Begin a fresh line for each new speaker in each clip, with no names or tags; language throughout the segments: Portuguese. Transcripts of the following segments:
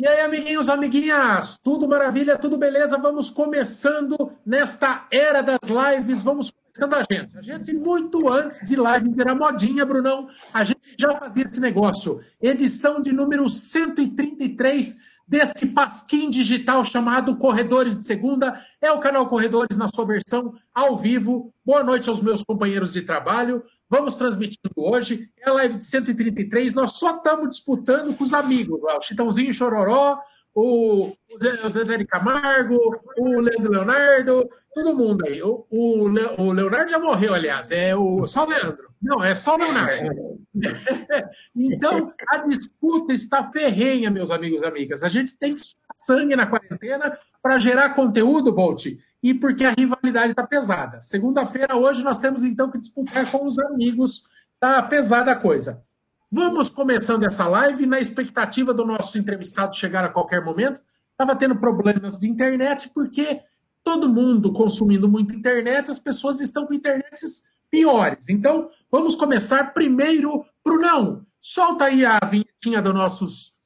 E aí, amiguinhos, amiguinhas, tudo maravilha, tudo beleza? Vamos começando nesta era das lives, vamos começando a gente. A gente, muito antes de live virar modinha, Brunão, a gente já fazia esse negócio. Edição de número 133 deste pasquim digital chamado Corredores de Segunda. É o canal Corredores na sua versão ao vivo. Boa noite aos meus companheiros de trabalho. Vamos transmitindo hoje. É a live de 133. Nós só estamos disputando com os amigos. O Chitãozinho Chororó, o, o Zezé de Camargo, o Leandro Leonardo, todo mundo aí. O, o, o Leonardo já morreu, aliás. É o, só o Leandro. Não, é só o Leonardo. então, a disputa está ferrenha, meus amigos e amigas. A gente tem que sangue na quarentena para gerar conteúdo, Bolt, e porque a rivalidade está pesada. Segunda-feira, hoje, nós temos então que disputar com os amigos. Tá pesada a coisa. Vamos começando essa live na expectativa do nosso entrevistado chegar a qualquer momento. Estava tendo problemas de internet, porque todo mundo consumindo muito internet, as pessoas estão com internets piores. Então, vamos começar primeiro. Brunão, solta aí a vinhetinha dos nossos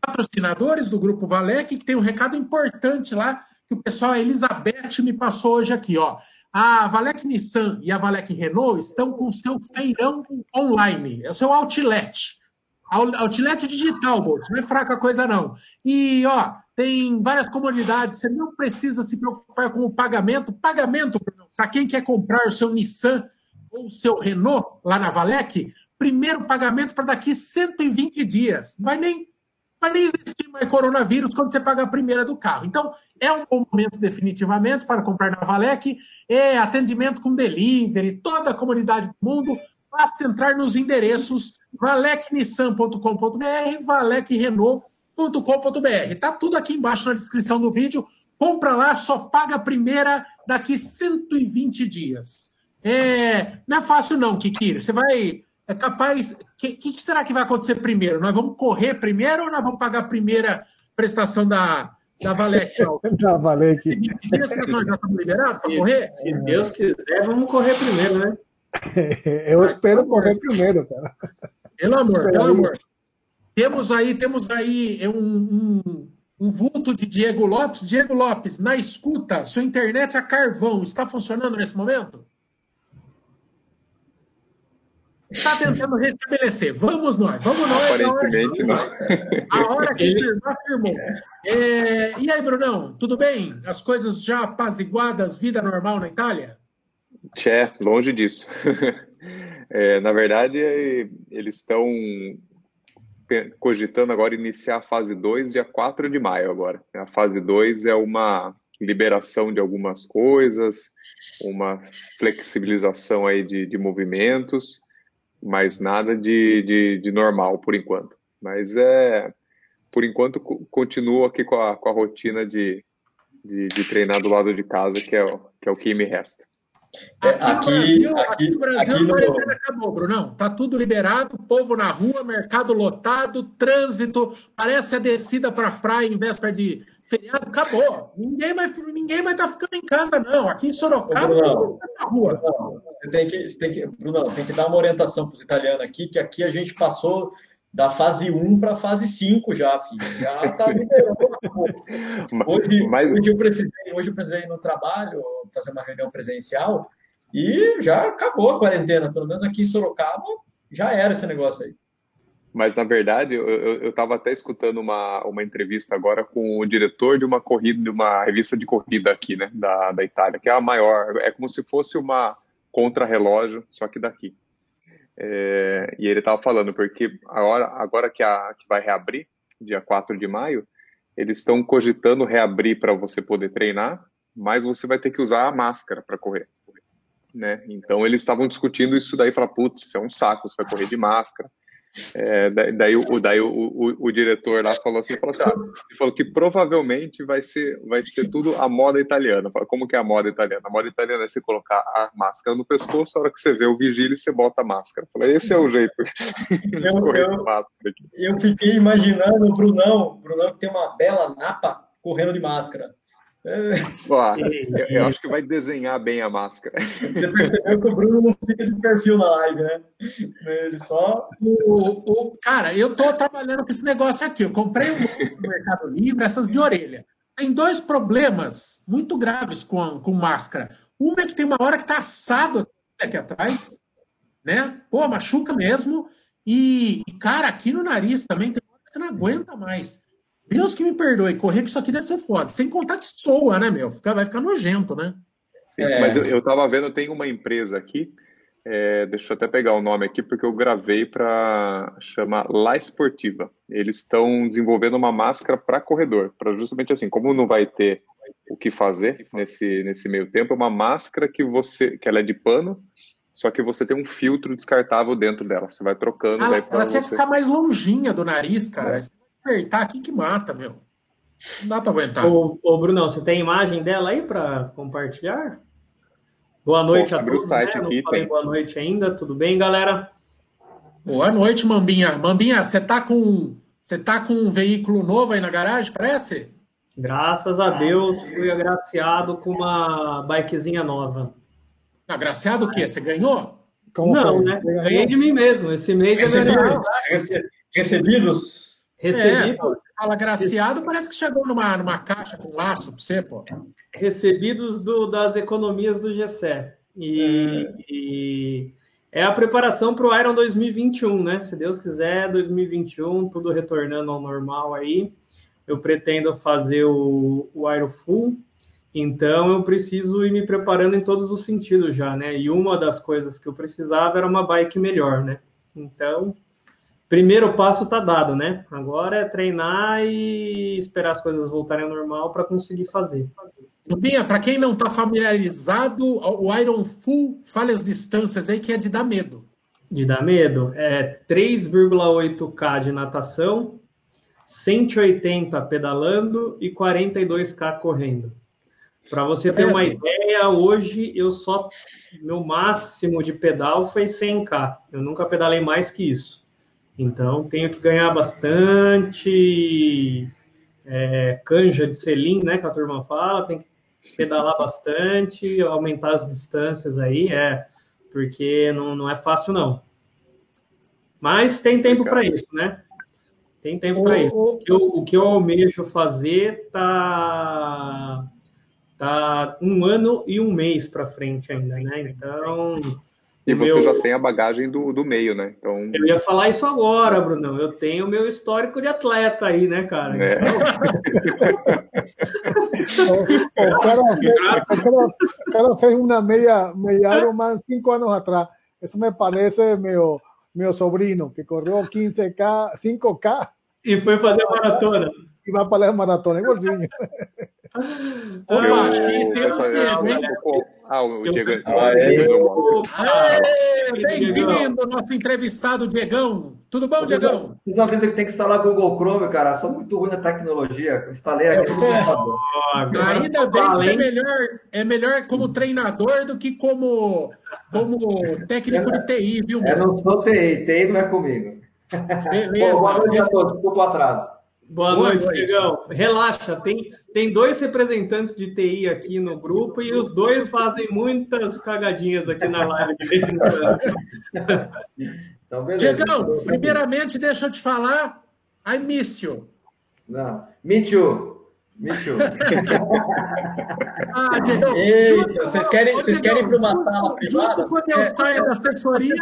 patrocinadores do Grupo Valec, que tem um recado importante lá, que o pessoal, Elizabeth, me passou hoje aqui. Ó. A Valec Nissan e a Valec Renault estão com o seu feirão online, é o seu outlet. Outlet digital, Bolt, não é fraca coisa não. E, ó, tem várias comunidades, você não precisa se preocupar com o pagamento. Pagamento, para quem quer comprar o seu Nissan ou o seu Renault lá na Valec, primeiro pagamento para daqui 120 dias. Não vai nem vai nem mais coronavírus quando você paga a primeira do carro. Então, é um bom momento definitivamente para comprar na Valec. É atendimento com delivery, toda a comunidade do mundo. Basta entrar nos endereços valecnissan.com.br, valecrenault.com.br. Tá tudo aqui embaixo na descrição do vídeo. Compra lá, só paga a primeira daqui 120 dias. É, não é fácil não, Kiki. Você vai é capaz. O que, que, será que vai acontecer primeiro? Nós vamos correr primeiro ou nós vamos pagar a primeira prestação da, da Valec?
da Valec.
Será que nós já estamos liberados para correr?
Se Deus quiser, vamos correr primeiro, né?
Eu espero correr primeiro, cara.
Pelo amor, pelo amor. Temos aí, temos aí um, um, um vulto de Diego Lopes. Diego Lopes, na escuta, sua internet a carvão está funcionando nesse momento? Está tentando restabelecer. Vamos nós, vamos nós.
Aparentemente
não. A hora que firmar, firmou. É, e aí, Brunão, tudo bem? As coisas já apaziguadas, vida normal na Itália?
Tchê, longe disso. É, na verdade, eles estão cogitando agora iniciar a fase 2 dia 4 de maio agora. A fase 2 é uma liberação de algumas coisas, uma flexibilização aí de, de movimentos, mas nada de, de, de, normal por enquanto. Mas é, por enquanto, continuo aqui com a, com a rotina de, de, de, treinar do lado de casa, que é, o, que é o que me resta.
É, aqui, aqui, aqui, no Brasil, aqui no... a acabou, Brunão. Tá tudo liberado, povo na rua, mercado lotado, trânsito, parece a descida para a praia em véspera de feriado, acabou. Ninguém vai ninguém vai estar tá ficando em casa, não. Aqui em Sorocaba, Brunão,
tá na rua. Brunão, você tem que, você tem que, Brunão, tem que dar uma orientação para os italianos aqui, que aqui a gente passou da fase 1 para a fase 5 já, filho. Já está liberando. hoje, Mas... hoje, eu precisei, hoje eu precisei ir no trabalho, fazer uma reunião presencial, e já acabou a quarentena. Pelo menos aqui em Sorocaba, já era esse negócio aí.
Mas, na verdade, eu estava até escutando uma, uma entrevista agora com o diretor de uma corrida, de uma revista de corrida aqui, né, da, da Itália, que é a maior, é como se fosse uma contra-relógio, só que daqui. É, e ele estava falando, porque agora, agora que, a, que vai reabrir, dia 4 de maio, eles estão cogitando reabrir para você poder treinar, mas você vai ter que usar a máscara para correr. Né? Então eles estavam discutindo isso daí, falar, putz, isso é um saco, você vai correr de máscara. É, daí, o, daí o, o, o, diretor lá falou assim, falou assim ah, ele falou que provavelmente vai ser, vai ser tudo a moda italiana. Como que é a moda italiana? A moda italiana é você colocar a máscara no pescoço, a hora que você vê o vigílio, você bota a máscara. Falei, esse é o jeito.
Eu, eu, eu fiquei imaginando o Brunão, o Brunão que tem uma bela napa correndo de máscara.
Ó, eu, eu, acho que vai desenhar bem a máscara.
Você percebeu que o Bruno não fica de perfil na live, né? Ele só.
O, o, cara, eu tô trabalhando com esse negócio aqui. Eu comprei um no Mercado Livre, essas de orelha. Tem dois problemas muito graves com, com máscara. Uma é que tem uma hora que tá assado aqui atrás, né? Pô, machuca mesmo. E, cara, aqui no nariz também tem hora que você não aguenta mais. Deus que me perdoe, correr com isso aqui deve ser foda. Sem contar que soa, né, meu? Fica, vai ficar nojento, né?
Sim, é. mas eu, eu tava vendo, tem uma empresa aqui, é, deixa eu até pegar o nome aqui, porque eu gravei para chamar La Esportiva. Eles estão desenvolvendo uma máscara para corredor, para justamente assim, como não vai ter o que fazer nesse, nesse meio tempo, é uma máscara que você, que ela é de pano, só que você tem um filtro descartável dentro dela. Você vai trocando.
Ah, ela tinha você... que ficar mais longinha do nariz, cara. É apertar aqui que mata, meu. Não dá para aguentar.
Ô, ô, Brunão, você tem imagem dela aí para compartilhar? Boa noite Poxa, a todos. Né? Não aqui, falei tem. boa noite ainda. Tudo bem, galera?
Boa noite, Mambinha. Mambinha, você tá com você tá com um veículo novo aí na garagem, parece?
Graças a Deus, fui agraciado com uma bikezinha nova.
Agraciado o quê? Você ganhou?
Como Não, foi? né? Ganhei de mim mesmo. Esse mês
Recebidos. Recebidos.
Recebidos. É, fala graciado, parece que chegou numa, numa caixa com laço para você, pô.
Recebidos do, das economias do GCE. E é. e é a preparação para o Iron 2021, né? Se Deus quiser, 2021, tudo retornando ao normal aí. Eu pretendo fazer o, o Iron Full, então eu preciso ir me preparando em todos os sentidos já, né? E uma das coisas que eu precisava era uma bike melhor, né? Então, primeiro passo está dado, né? Agora é treinar e esperar as coisas voltarem ao normal para conseguir fazer.
Lupinha, para quem não está familiarizado, o Iron Full fale as distâncias aí que é de dar medo.
De dar medo? É 3,8K de natação, 180 pedalando e 42K correndo. Para você ter uma ideia, hoje eu só. Meu máximo de pedal foi 100K. Eu nunca pedalei mais que isso. Então, tenho que ganhar bastante é, canja de selim, né, que a turma fala, tem que pedalar bastante, aumentar as distâncias aí, é, porque não, não é fácil, não. Mas tem tempo para isso, né? Tem tempo para isso. O que, eu, o que eu almejo fazer tá tá um ano e um mês para frente ainda, né? Então
e você meu... já tem a bagagem do, do meio, né? Então...
Eu ia falar isso agora, Brunão. Eu tenho o meu histórico de atleta aí, né, cara? É.
o, cara fez, o, cara, fez uma meia, meia Ironman cinco anos atrás. Isso me parece meu, meu sobrinho, que correu 15K, 5K.
E foi fazer maratona.
E vai para a maratona, igualzinho.
Opa, acho que temos Ah, o Diego. Bem-vindo, nosso entrevistado Diegão. Tudo bom, Diegão?
Vocês não avisam que tem que instalar Google Chrome, cara. Sou muito ruim na tecnologia. Instalei aqui no
computador. Ainda bem que é melhor, é melhor como treinador do que como, como técnico de TI, viu?
Eu não sou TI, TI não é comigo. Beleza. Boa noite a todos, desculpa o atraso.
Boa, Boa noite, Diegão. Relaxa, tem, tem dois representantes de TI aqui no grupo e os dois fazem muitas cagadinhas aqui na live de vez em quando.
Então, Diegão, primeiramente, deixa eu te falar, I miss you.
Não, me too. Me too.
ah, Diegão, Eita, vocês querem, vocês querem ir para uma sala privada?
Quando eu saio da assessoria,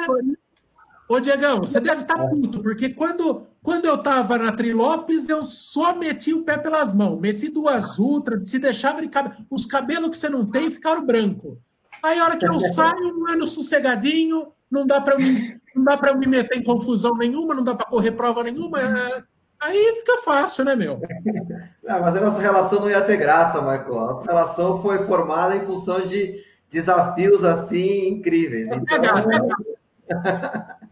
Ô, Diegão, você deve estar tá puto, porque quando, quando eu estava na Trilopes, eu só meti o pé pelas mãos. Meti duas ultras, se deixava de cabelo. Os cabelos que você não tem ficaram branco. Aí, a hora que eu saio, um ano sossegadinho, não dá para me, não dá para me meter em confusão nenhuma, não dá para correr prova nenhuma. É, aí fica fácil, né, meu?
Não, mas a nossa relação não ia ter graça, Michael. A nossa relação foi formada em função de desafios assim incríveis. É então...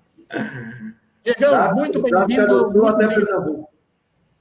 Diegão, muito bem-vindo.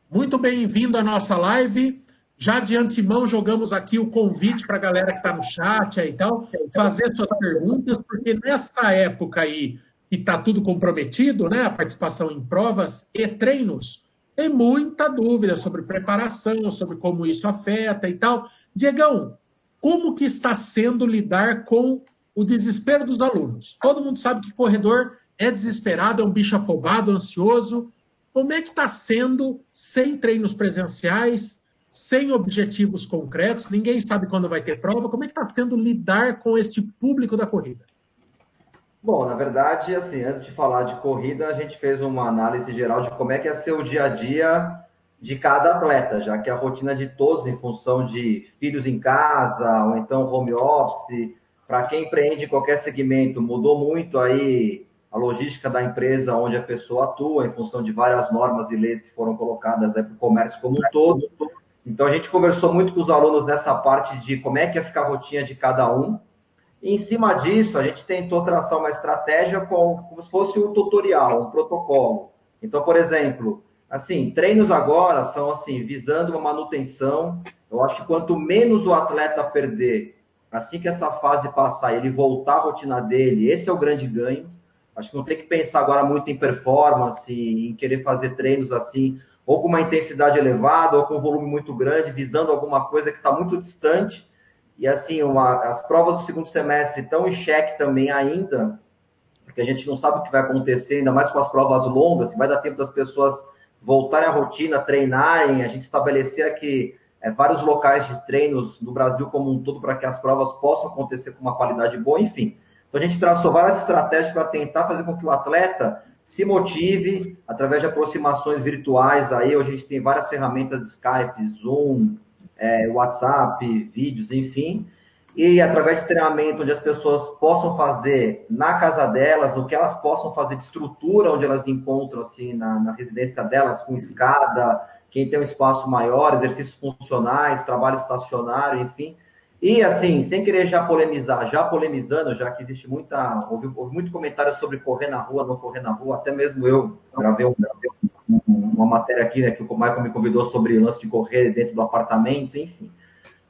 Muito bem-vindo à nossa live. Já de antemão jogamos aqui o convite para a galera que está no chat aí e tal, fazer suas perguntas, porque nessa época aí que está tudo comprometido, né? A participação em provas e treinos, tem muita dúvida sobre preparação, sobre como isso afeta e tal. Diegão, como que está sendo lidar com o desespero dos alunos? Todo mundo sabe que corredor é desesperado, é um bicho afobado, ansioso. Como é que está sendo sem treinos presenciais, sem objetivos concretos? Ninguém sabe quando vai ter prova. Como é que está sendo lidar com este público da corrida?
Bom, na verdade, assim, antes de falar de corrida, a gente fez uma análise geral de como é que é ser o dia a dia de cada atleta, já que a rotina de todos, em função de filhos em casa, ou então home office, para quem empreende qualquer segmento, mudou muito aí a logística da empresa onde a pessoa atua, em função de várias normas e leis que foram colocadas para o comércio como um todo. Então, a gente conversou muito com os alunos nessa parte de como é que ia ficar a rotina de cada um, e em cima disso, a gente tentou traçar uma estratégia como, como se fosse um tutorial, um protocolo. Então, por exemplo, assim, treinos agora são assim, visando uma manutenção. Eu acho que quanto menos o atleta perder, assim que essa fase passar, ele voltar à rotina dele, esse é o grande ganho. Acho que não tem que pensar agora muito em performance, em querer fazer treinos assim, ou com uma intensidade elevada, ou com um volume muito grande, visando alguma coisa que está muito distante e assim, uma, as provas do segundo semestre estão em xeque também ainda, porque a gente não sabe o que vai acontecer, ainda mais com as provas longas, se vai dar tempo das pessoas voltarem à rotina, treinarem, a gente estabelecer aqui é, vários locais de treinos no Brasil como um todo para que as provas possam acontecer com uma qualidade boa, enfim. Então a gente traçou várias estratégias para tentar fazer com que o atleta se motive através de aproximações virtuais. Aí a gente tem várias ferramentas de Skype, Zoom, é, WhatsApp, vídeos, enfim, e através de treinamento onde as pessoas possam fazer na casa delas, o que elas possam fazer de estrutura onde elas encontram assim na, na residência delas, com escada, quem tem um espaço maior, exercícios funcionais, trabalho estacionário, enfim. E assim, sem querer já polemizar, já polemizando, já que existe muita, houve, houve muito comentário sobre correr na rua, não correr na rua, até mesmo eu gravei um, uma matéria aqui, né, que o Michael me convidou sobre lance de correr dentro do apartamento, enfim.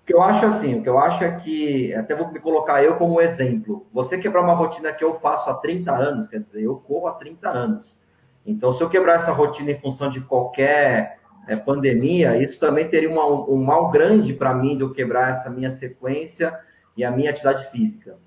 O que eu acho assim, o que eu acho é que, até vou me colocar eu como exemplo, você quebrar uma rotina que eu faço há 30 anos, quer dizer, eu corro há 30 anos. Então, se eu quebrar essa rotina em função de qualquer é, pandemia, isso também teria uma, um mal grande para mim de eu quebrar essa minha sequência e a minha atividade física.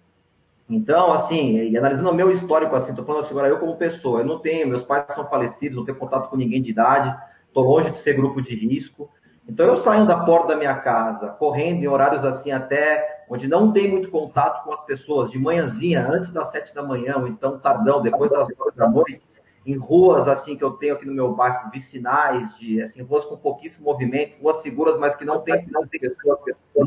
Então, assim, e analisando o meu histórico, assim, tô falando assim, agora eu como pessoa, eu não tenho, meus pais são falecidos, não tenho contato com ninguém de idade, tô longe de ser grupo de risco. Então, eu saindo da porta da minha casa, correndo em horários assim até onde não tem muito contato com as pessoas, de manhãzinha, antes das sete da manhã, ou então tardão, depois das horas da noite, em ruas assim que eu tenho aqui no meu bairro, vicinais, de assim, ruas com pouquíssimo movimento, ruas seguras, mas que não tem, não tem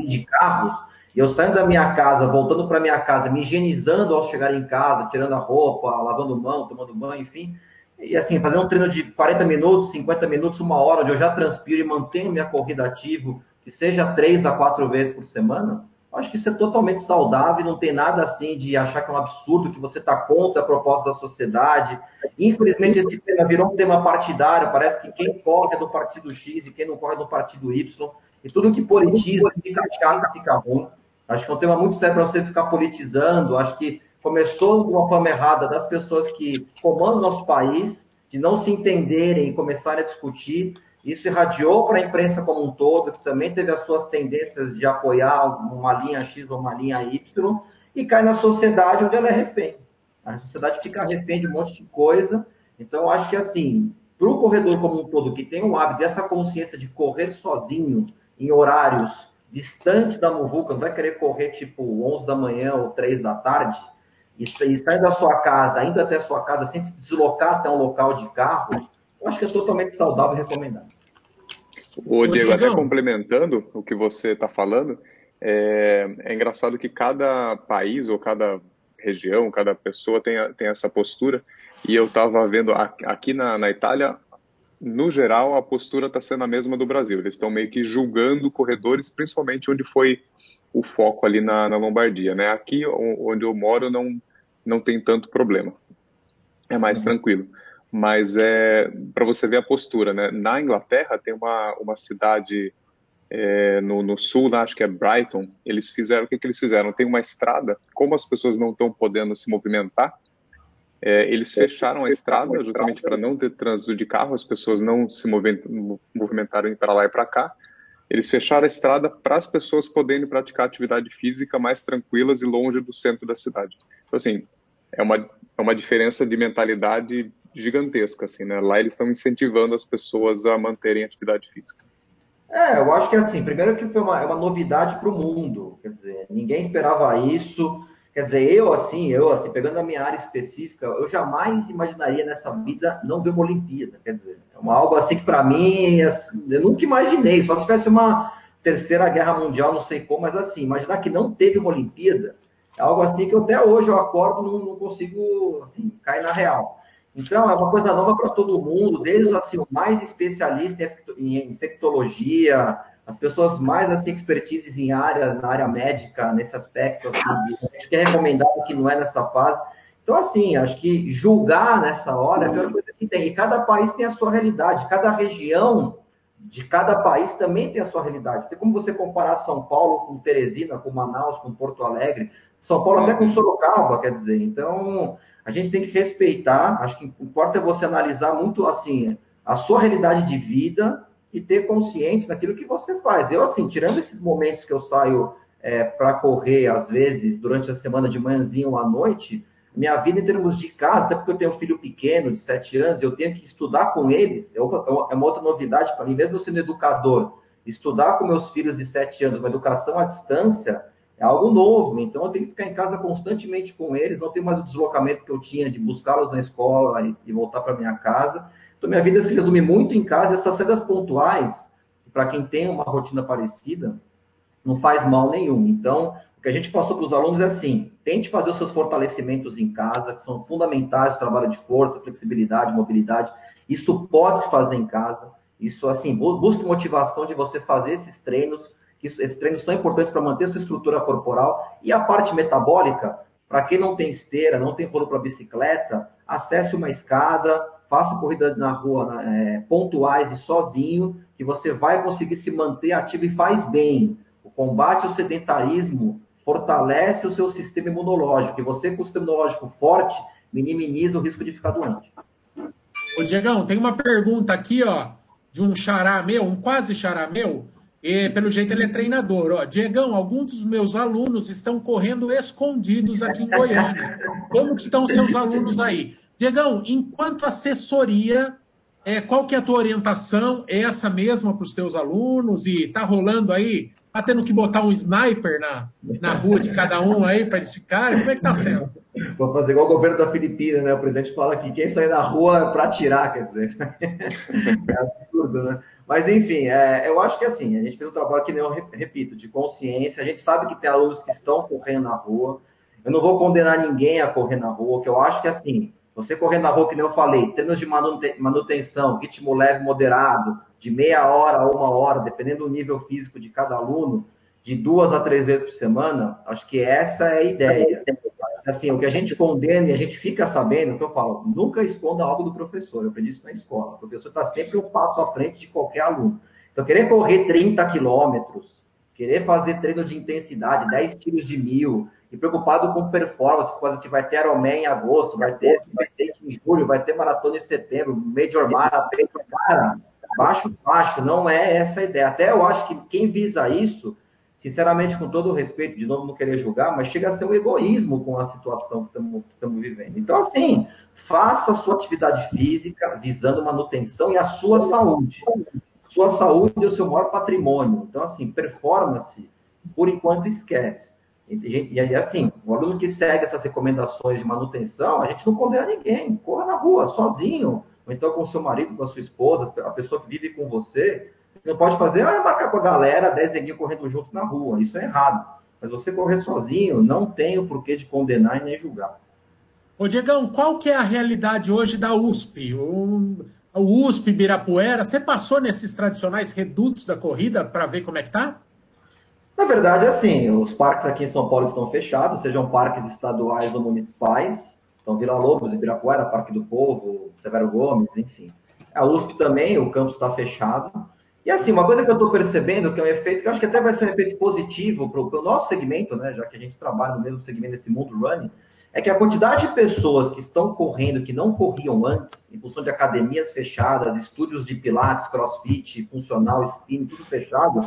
de carros eu saindo da minha casa, voltando para minha casa, me higienizando ao chegar em casa, tirando a roupa, lavando mão, tomando banho, enfim. E assim, fazendo um treino de 40 minutos, 50 minutos, uma hora, onde eu já transpiro e mantenho minha corrida ativo, que seja três a quatro vezes por semana, acho que isso é totalmente saudável, não tem nada assim de achar que é um absurdo, que você está contra a proposta da sociedade. Infelizmente, esse tema virou um tema partidário, parece que quem corre é do partido X e quem não corre é do partido Y, e tudo que politiza fica chato, fica ruim. Acho que é um tema muito sério para você ficar politizando. Acho que começou de uma forma errada das pessoas que comandam nosso país, de não se entenderem e começarem a discutir. Isso irradiou para a imprensa como um todo, que também teve as suas tendências de apoiar uma linha X ou uma linha Y, e cai na sociedade onde ela é refém. A sociedade fica refém de um monte de coisa. Então, acho que assim, para o corredor como um todo, que tem o hábito dessa consciência de correr sozinho em horários distante da muvuca, não vai querer correr tipo 11 da manhã ou 3 da tarde, e, e sair da sua casa, indo até a sua casa, sem se deslocar até um local de carro, eu acho que é totalmente saudável e recomendado.
O Diego, até complementando o que você está falando, é, é, engraçado que cada país ou cada região, cada pessoa tem, tem essa postura. E eu estava vendo aqui na, na Itália, no geral, a postura está sendo a mesma do Brasil. Eles estão meio que julgando corredores, principalmente onde foi o foco ali na, na Lombardia. Né? Aqui, onde eu moro, não, não tem tanto problema. É mais uhum. tranquilo. Mas é para você ver a postura, né? Na Inglaterra tem uma, uma cidade é, no, no, sul, né? acho que é Brighton. Eles fizeram o que, que eles fizeram? Tem uma estrada. Como as pessoas não estão podendo se movimentar, é, eles fecharam a estrada justamente para não ter trânsito de carro, as pessoas não se movimentarem para lá e para cá. Eles fecharam a estrada para as pessoas poderem praticar atividade física mais tranquilas e longe do centro da cidade. Então, assim, é uma, é uma diferença de mentalidade gigantesca, assim, né? Lá eles estão incentivando as pessoas a manterem atividade física.
É, eu acho que assim, primeiro que foi uma, é uma novidade para o mundo, quer dizer, ninguém esperava isso. Quer dizer, eu assim, eu assim, pegando a minha área específica, eu jamais imaginaria nessa vida não ver uma Olimpíada. Quer dizer, é uma, algo assim que para mim, assim, eu nunca imaginei. Só se tivesse uma terceira guerra mundial, não sei como, mas assim, imaginar que não teve uma Olimpíada é algo assim que eu, até hoje eu acordo não, não consigo assim cair na real. Então, é uma coisa nova para todo mundo, desde assim, o mais especialista em infectologia, as pessoas mais assim expertises em áreas na área médica nesse aspecto assim, acho que é recomendado que não é nessa fase. Então assim, acho que julgar nessa hora é a pior coisa que tem. E cada país tem a sua realidade, cada região de cada país também tem a sua realidade. Tem como você comparar São Paulo com Teresina, com Manaus, com Porto Alegre, São Paulo até com Sorocaba, quer dizer. Então, a gente tem que respeitar, acho que importa é você analisar muito assim a sua realidade de vida e ter consciência daquilo que você faz. Eu, assim, tirando esses momentos que eu saio é, para correr, às vezes, durante a semana de manhãzinho ou à noite, minha vida em termos de casa, até porque eu tenho um filho pequeno, de sete anos, eu tenho que estudar com eles, é uma, é uma outra novidade para mim, mesmo sendo educador, estudar com meus filhos de sete anos, uma educação à distância, é algo novo, então eu tenho que ficar em casa constantemente com eles, não tenho mais o deslocamento que eu tinha de buscá-los na escola e, e voltar para minha casa. Então, minha vida se resume muito em casa. Essas saídas pontuais, para quem tem uma rotina parecida, não faz mal nenhum. Então, o que a gente passou para os alunos é assim: tente fazer os seus fortalecimentos em casa, que são fundamentais o trabalho de força, flexibilidade, mobilidade. Isso pode se fazer em casa. Isso, assim, busque motivação de você fazer esses treinos, esses treinos são importantes para manter sua estrutura corporal. E a parte metabólica, para quem não tem esteira, não tem rolo para bicicleta, acesse uma escada, faça corrida na rua é, pontuais e sozinho, que você vai conseguir se manter ativo e faz bem. O combate ao sedentarismo fortalece o seu sistema imunológico, e você com o sistema imunológico forte minimiza o risco de ficar doente.
Ô, Diegão, tem uma pergunta aqui, ó, de um xará meu, um quase xará meu, e, pelo jeito ele é treinador. Ó, Diegão, alguns dos meus alunos estão correndo escondidos aqui em Goiânia. Como estão seus alunos aí? Diegão, enquanto assessoria, é, qual que é a tua orientação? É essa mesma para os teus alunos? E tá rolando aí? Tá tendo que botar um sniper na, na rua de cada um aí para eles ficarem? Como é que tá sendo?
Vou fazer igual o governo da Filipina, né? O presidente fala que quem sair na rua é para atirar, quer dizer. É absurdo, né? Mas, enfim, é, eu acho que assim, a gente fez um trabalho que nem eu repito, de consciência. A gente sabe que tem alunos que estão correndo na rua. Eu não vou condenar ninguém a correr na rua, que eu acho que assim, você correndo na rua, que nem eu falei, treinos de manutenção, ritmo leve moderado, de meia hora a uma hora, dependendo do nível físico de cada aluno, de duas a três vezes por semana, acho que essa é a ideia. Assim, o que a gente condena e a gente fica sabendo, que eu falo, nunca esconda algo do professor. Eu aprendi isso na escola. O professor está sempre um passo à frente de qualquer aluno. Então, querer correr 30 quilômetros, querer fazer treino de intensidade, 10 tiros de mil, e preocupado com performance, coisa que vai ter Ironman em agosto, vai ter, vai ter em julho, vai ter maratona em setembro, Major Marathon, cara, baixo, baixo, não é essa a ideia. Até eu acho que quem visa isso, sinceramente, com todo o respeito, de novo não querer julgar, mas chega a ser um egoísmo com a situação que estamos vivendo. Então, assim, faça a sua atividade física visando manutenção e a sua saúde. Sua saúde é o seu maior patrimônio. Então, assim, performance, por enquanto, esquece. E, aí, assim, o aluno que segue essas recomendações de manutenção, a gente não condena ninguém. Corra na rua, sozinho, ou então com seu marido, com a sua esposa, a pessoa que vive com você. Não pode fazer, ah, marcar com a galera, 10 neguinhos correndo junto na rua. Isso é errado. Mas você correr sozinho, não tem o porquê de condenar e nem julgar.
Ô, Diegão, qual que é a realidade hoje da USP? O, o USP Birapuera, você passou nesses tradicionais redutos da corrida para ver como é que tá?
Na verdade, assim, os parques aqui em São Paulo estão fechados, sejam parques estaduais ou municipais. Então, Vila Lobos, Ibirapuera, Parque do Povo, Severo Gomes, enfim. A USP também, o campus está fechado. E assim, uma coisa que eu estou percebendo, que é um efeito que eu acho que até vai ser um efeito positivo para o nosso segmento, né? Já que a gente trabalha no mesmo segmento desse mundo running, é que a quantidade de pessoas que estão correndo, que não corriam antes, em função de academias fechadas, estúdios de pilates, crossfit, funcional, spin, tudo fechado,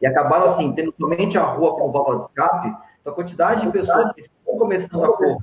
e acabaram assim, tendo somente a rua como válvula de escape, então a quantidade de pessoas que estão começando a correr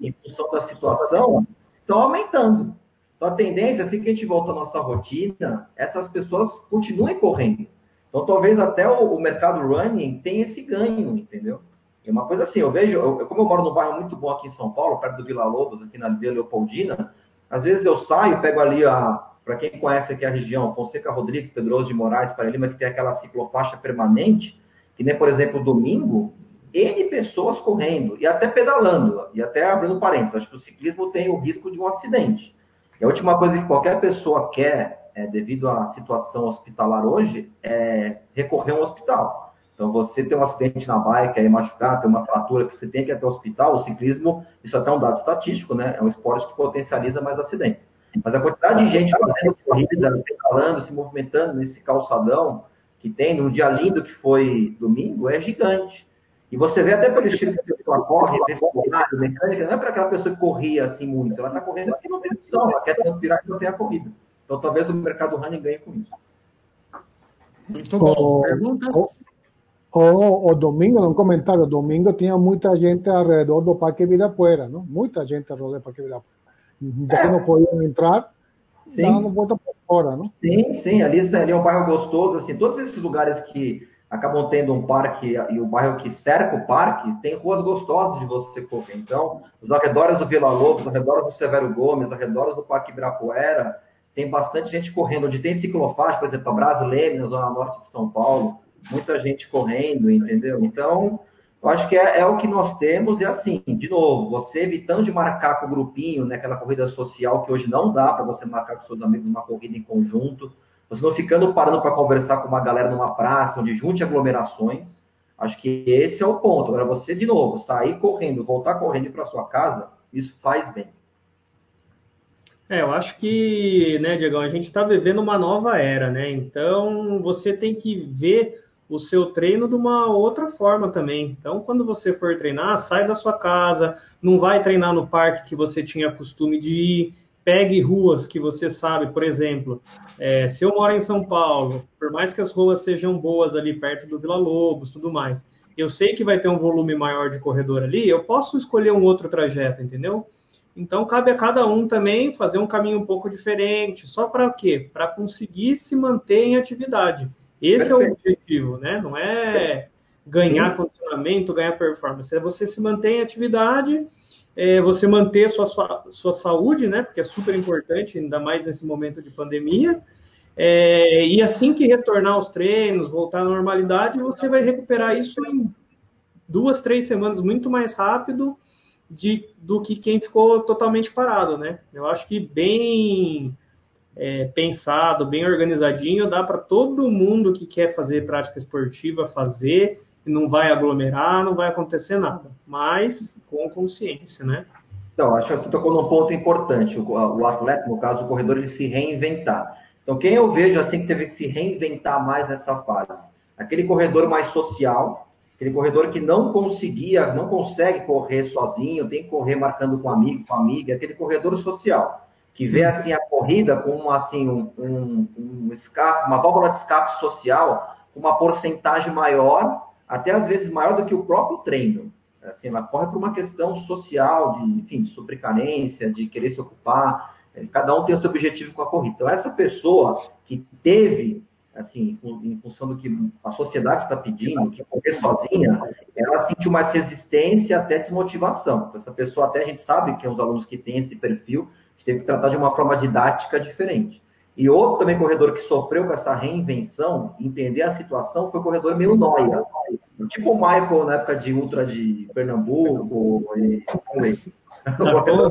em função da situação estão aumentando. Então a tendência, assim que a gente volta à nossa rotina, essas pessoas continuem correndo. Então talvez até o, o mercado running tenha esse ganho, entendeu? É uma coisa assim, eu vejo, eu, como eu moro num bairro muito bom aqui em São Paulo, perto do Vila Lobos, aqui na Vila Leopoldina, às vezes eu saio, pego ali a, para quem conhece aqui a região, Fonseca Rodrigues, Pedroso de Moraes, para Lima, que tem aquela ciclofaixa permanente, que nem, por exemplo, domingo, N pessoas correndo e até pedalando, e até abrindo parênteses, acho que o ciclismo tem o risco de um acidente. E a última coisa que qualquer pessoa quer, é, devido à situação hospitalar hoje, é recorrer a um hospital. Então, você tem um acidente na bike, aí machucar, tem uma fratura que você tem que ir até o hospital, o ciclismo, isso até é um dado estatístico, né? É um esporte que potencializa mais acidentes. Mas a quantidade de gente fazendo corrida, pedalando, se movimentando nesse calçadão que tem, num dia lindo que foi domingo, é gigante. E você vê até pelo estilo que a pessoa corre, vestibular, mecânica, não é para aquela pessoa que corria assim muito, ela está correndo porque não tem opção, ela quer transpirar que não tem a corrida. Então talvez o mercado running ganhe com isso.
Muito bom. Perguntas?
O, o domingo, un comentario, domingo tenía mucha gente alrededor del Parque Virapuera, ¿no? Mucha gente alrededor del Parque Virapuera. Ya que não podiam entrar, sim. dando volta por fora, não?
Sim, sim, ali, ali é um bairro gostoso, assim, todos esses lugares que acabam tendo um parque e o bairro que cerca o parque tem ruas gostosas de você correr. Então, os arredores do Vila Lobos, os arredores do Severo Gomes, os arredores do Parque Ibirapuera, tem bastante gente correndo, onde tem ciclofaixa, por exemplo, a Brasileme, na zona norte de São Paulo, muita gente correndo, entendeu? Então, eu acho que é, é, o que nós temos, e assim, de novo, você evitando de marcar com o grupinho, né, aquela corrida social que hoje não dá para você marcar com seus amigos uma corrida em conjunto, você não ficando parando para conversar com uma galera numa praça, onde junte aglomerações, acho que esse é o ponto. Agora, você, de novo, sair correndo, voltar correndo para sua casa, isso faz bem.
É, eu acho que, né, Diegão, a gente está vivendo uma nova era, né? Então, você tem que ver o seu treino de uma outra forma também. Então, quando você for treinar, sai da sua casa, não vai treinar no parque que você tinha costume de ir, pegue ruas que você sabe, por exemplo, é, se eu moro em São Paulo, por mais que as ruas sejam boas ali perto do Vila Lobos, tudo mais, eu sei que vai ter um volume maior de corredor ali, eu posso escolher um outro trajeto, entendeu? Então, cabe a cada um também fazer um caminho um pouco diferente, só para quê? Para conseguir se manter em atividade. Esse Perfeito. é o objetivo, né? Não é ganhar Sim. condicionamento, ganhar performance. É você se manter em atividade, é você manter sua, sua, sua saúde, né? Porque é super importante, ainda mais nesse momento de pandemia. É, e assim que retornar aos treinos, voltar à normalidade, você vai recuperar isso em duas, três semanas muito mais rápido de, do que quem ficou totalmente parado, né? Eu acho que bem é, pensado, bem organizadinho, dá para todo mundo que quer fazer prática esportiva fazer, não vai aglomerar, não vai acontecer nada, mas com consciência, né?
Então, acho que você tocou num ponto importante, o, o atleta, no caso, o corredor, ele se reinventar. Então, quem eu vejo assim que teve que se reinventar mais nessa fase? Aquele corredor mais social, aquele corredor que não conseguia, não consegue correr sozinho, tem que correr marcando com amigo, com amiga, aquele corredor social que vê assim a corrida como assim um, um, um escape, uma válvula de escape social uma porcentagem maior, até às vezes maior do que o próprio treino. Assim, ela corre por uma questão social, de, enfim, de sobrecarência, de querer se ocupar. Cada um tem o seu objetivo com a corrida. Então, essa pessoa que teve, assim, em função do que a sociedade está pedindo, que correr sozinha, ela sentiu mais resistência até desmotivação. Então, essa pessoa, até a gente sabe que é os alunos que têm esse perfil, gente teve que tratar de uma forma didática diferente. E outro também corredor que sofreu com essa reinvenção, entender a situação, foi o corredor meio noia. Tipo o Michael na época de Ultra de Pernambuco e o corredor,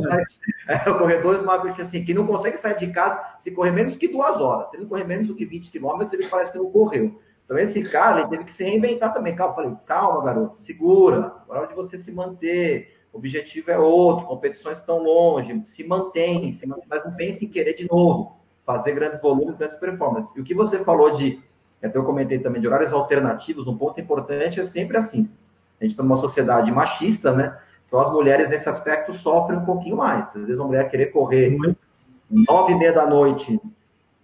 é, o corredor assim, que não consegue sair de casa se correr menos que duas horas. Se ele correr menos do que 20 quilômetros, ele parece que não correu. Então, esse cara ele teve que se reinventar também. Calma, falei, calma, garoto, segura. Agora é de você se manter o objetivo é outro, competições estão longe, se mantém, se mantém, mas não pense em querer de novo fazer grandes volumes, grandes performances. E o que você falou de, até eu comentei também, de horários alternativos, um ponto importante é sempre assim. A gente está numa sociedade machista, né? Então, as mulheres, nesse aspecto, sofrem um pouquinho mais. Às vezes, uma mulher querer correr nove e meia da noite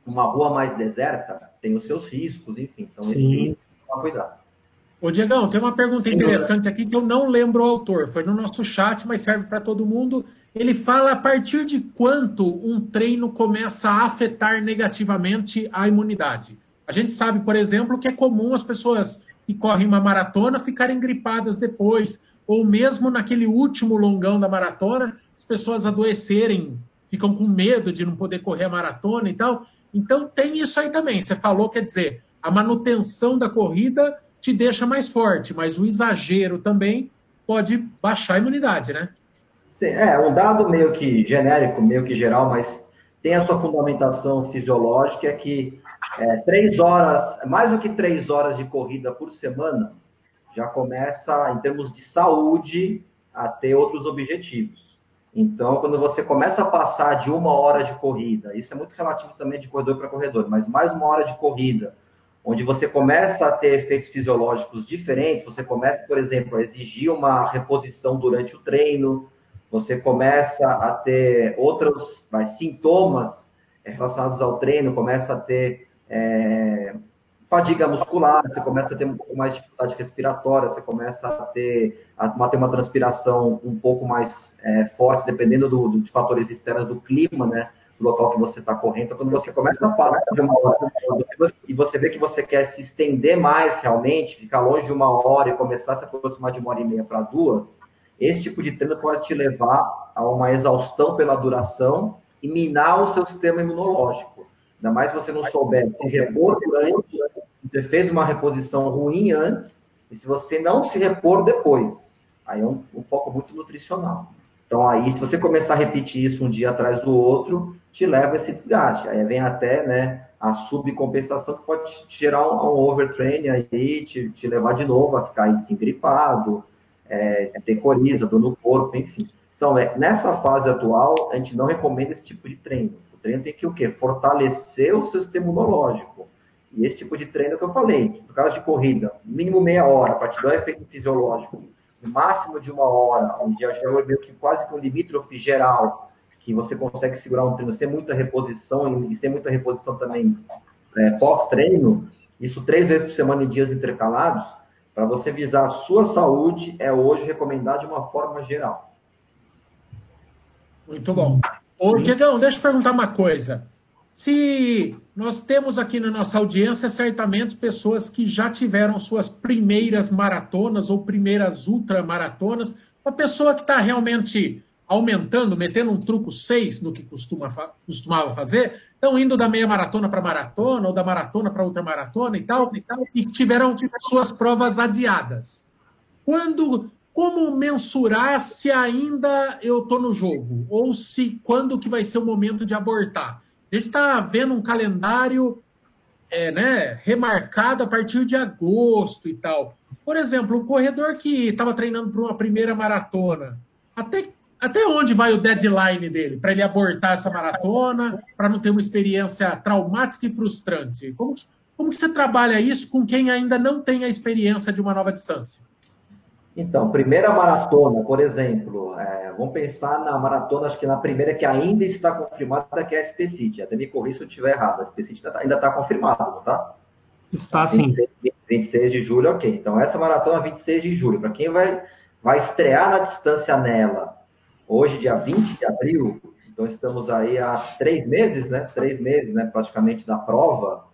numa rua mais deserta, tem os seus riscos, enfim. Então, Sim. esse tomar cuidado.
Ô, Diegão, tem uma pergunta interessante aqui que eu não lembro o autor. Foi no nosso chat, mas serve para todo mundo. Ele fala a partir de quanto um treino começa a afetar negativamente a imunidade. A gente sabe, por exemplo, que é comum as pessoas que correm uma maratona ficarem gripadas depois, ou mesmo naquele último longão da maratona, as pessoas adoecerem, ficam com medo de não poder correr a maratona e tal. Então tem isso aí também. Você falou, quer dizer, a manutenção da corrida te deixa mais forte, mas o exagero também pode baixar a imunidade, né?
Sim, é um dado meio que genérico, meio que geral, mas tem a sua fundamentação fisiológica, é que é, três horas, mais do que três horas de corrida por semana, já começa, em termos de saúde, a ter outros objetivos. Então, quando você começa a passar de uma hora de corrida, isso é muito relativo também de corredor para corredor, mas mais uma hora de corrida, onde você começa a ter efeitos fisiológicos diferentes, você começa, por exemplo, a exigir uma reposição durante o treino, você começa a ter outros sintomas relacionados ao treino, começa a ter é, fadiga muscular, você começa a ter um pouco mais de dificuldade respiratória, você começa a ter, a, ter uma transpiração um pouco mais é, forte, dependendo do, do, de fatores externos do clima, né? Local que você está correndo. Então, quando você começa a passar de uma hora e você vê que você quer se estender mais realmente, ficar longe de uma hora e começar a se aproximar de uma hora e meia para duas, esse tipo de treino pode te levar a uma exaustão pela duração e minar o seu sistema imunológico. Ainda mais se você não souber se repor durante, você fez uma reposição ruim antes, e se você não se repor depois. Aí é um, um foco muito nutricional. Então, aí, se você começar a repetir isso um dia atrás do outro, te leva a esse desgaste. Aí vem até né, a subcompensação que pode te gerar um, um overtraining aí, te, te levar de novo a ficar assim, gripado, é, ter coriza, dor no corpo, enfim. Então, é, nessa fase atual, a gente não recomenda esse tipo de treino. O treino tem que o quê? Fortalecer o seu sistema imunológico. E esse tipo de treino que eu falei, no caso de corrida, mínimo meia hora, para te dar um efeito fisiológico, máximo de uma hora, onde já é meio que quase que um limítrofe geral, que você consegue segurar um treino sem muita reposição e sem muita reposição também é, pós-treino, isso três vezes por semana em dias intercalados, para você visar a sua saúde, é hoje recomendado de uma forma geral.
Muito bom. Ô, Diegão, deixa eu perguntar uma coisa. Se nós temos aqui na nossa audiência certamente pessoas que já tiveram suas primeiras maratonas ou primeiras ultramaratonas, uma pessoa que está realmente aumentando, metendo um truco 6 no que costuma, costumava fazer, estão indo da meia maratona para maratona ou da maratona para ultramaratona e tal, e tal, e tiveram suas provas adiadas. Quando como mensurar se ainda eu estou no jogo? Ou se quando que vai ser o momento de abortar? A gente está vendo um calendário é, né, remarcado a partir de agosto e tal. Por exemplo, um corredor que estava treinando para uma primeira maratona, até, até onde vai o deadline dele? Para ele abortar essa maratona, para não ter uma experiência traumática e frustrante? Como, como que você trabalha isso com quem ainda não tem a experiência de uma nova distância?
Então, primeira maratona, por exemplo, é, vamos pensar na maratona, acho que na primeira que ainda está confirmada, que é a SP City. Até me corri se eu estiver errado. A SP City tá, ainda está confirmada, não está?
Está sim.
26, 26 de julho, ok. Então, essa maratona, 26 de julho. Para quem vai, vai estrear na distância nela, hoje, dia 20 de abril, então estamos aí há três meses, né? Três meses, né? Praticamente da prova.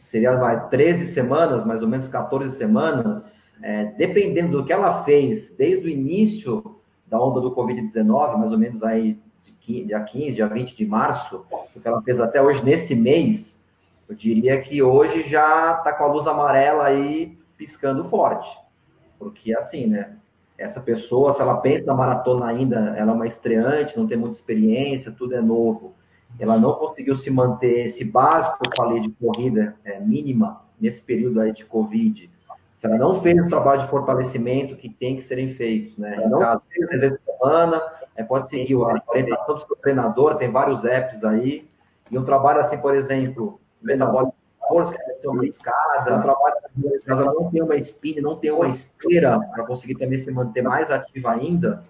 Seria vai, 13 semanas, mais ou menos 14 semanas é, dependendo do que ela fez desde o início da onda do Covid-19, mais ou menos aí dia 15, dia 20 de março, o que ela fez até hoje nesse mês, eu diria que hoje já está com a luz amarela aí piscando forte. Porque assim, né? Essa pessoa, se ela pensa na maratona ainda, ela é uma estreante, não tem muita experiência, tudo é novo. Ela não conseguiu se manter esse básico que eu falei de corrida é, mínima nesse período aí de Covid se ela não fez o trabalho de fortalecimento que tem que serem feitos, né? Em caso, três vezes por semana, é, pode seguir a orientação do seu treinador, tem vários apps aí, e um trabalho assim, por exemplo, metabólico força, quer descer uma escada, trabalha ela não tem uma espinha, não tem uma esteira para conseguir também se manter mais ativa ainda,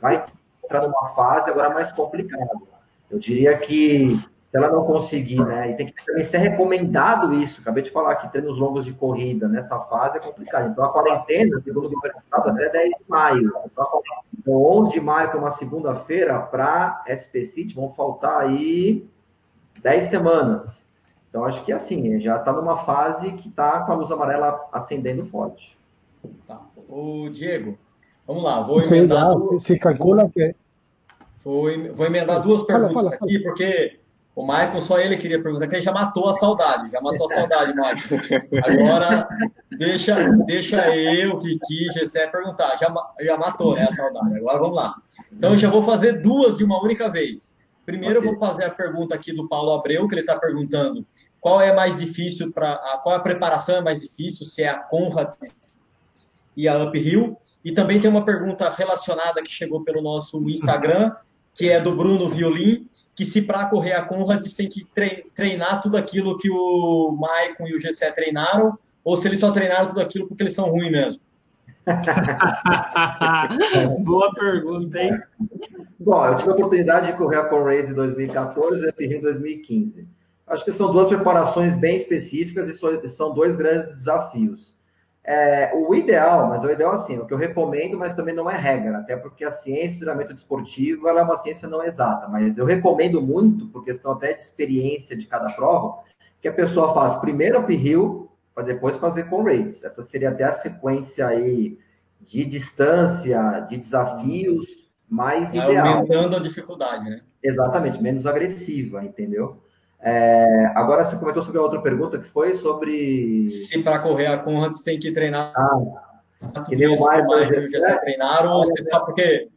vai entrar numa fase agora mais complicada. Eu diria que se ela não conseguir, né, e tem que também ser recomendado isso, acabei de falar que treinos longos de corrida nessa fase é complicado. Então a quarentena, segundo o governo do estado, até 10 de maio. Então, 11 de maio, que é uma segunda-feira, para SP City, vão faltar aí 10 semanas. Então acho que assim, já está numa fase que está com a luz amarela acendendo forte.
Tá. O Diego, vamos lá, vou emendar.
Se calcula que.
Vou, vou emendar duas perguntas fala, fala, aqui, porque o Michael, só ele queria perguntar, que ele já matou a saudade, já matou a saudade, Michael. Agora, deixa, deixa eu, Kiki, Gessé perguntar. Já, já matou, né, a saudade. Agora vamos lá. Então, eu já vou fazer duas de uma única vez. Primeiro, okay. eu vou fazer a pergunta aqui do Paulo Abreu, que ele está perguntando qual é mais difícil para. Qual a preparação é mais difícil, se é a Conrad e a Uphill. E também tem uma pergunta relacionada que chegou pelo nosso Instagram, que é do Bruno Violim, que se para correr a Conrads tem que treinar tudo aquilo que o Maicon e o GC treinaram, ou se eles só treinaram tudo aquilo porque eles são ruins mesmo?
Boa pergunta, hein?
Bom, eu tive a oportunidade de correr a Conrads em 2014 e a Pirri em 2015. Acho que são duas preparações bem específicas e são dois grandes desafios. É, o ideal, mas o ideal assim, o que eu recomendo, mas também não é regra, até porque a ciência do treinamento desportivo ela é uma ciência não exata, mas eu recomendo muito, por questão até de experiência de cada prova, que a pessoa faça primeiro uphill, para depois fazer com rates. Essa seria até a sequência aí de distância, de desafios mais
é ideal. Aumentando a dificuldade, né?
Exatamente, menos agressiva, entendeu? É, agora você comentou sobre a outra pergunta que foi sobre.
Se para correr a Conrads tem que treinar. Ah, que isso o Maio já se treinaram, ou se só porque.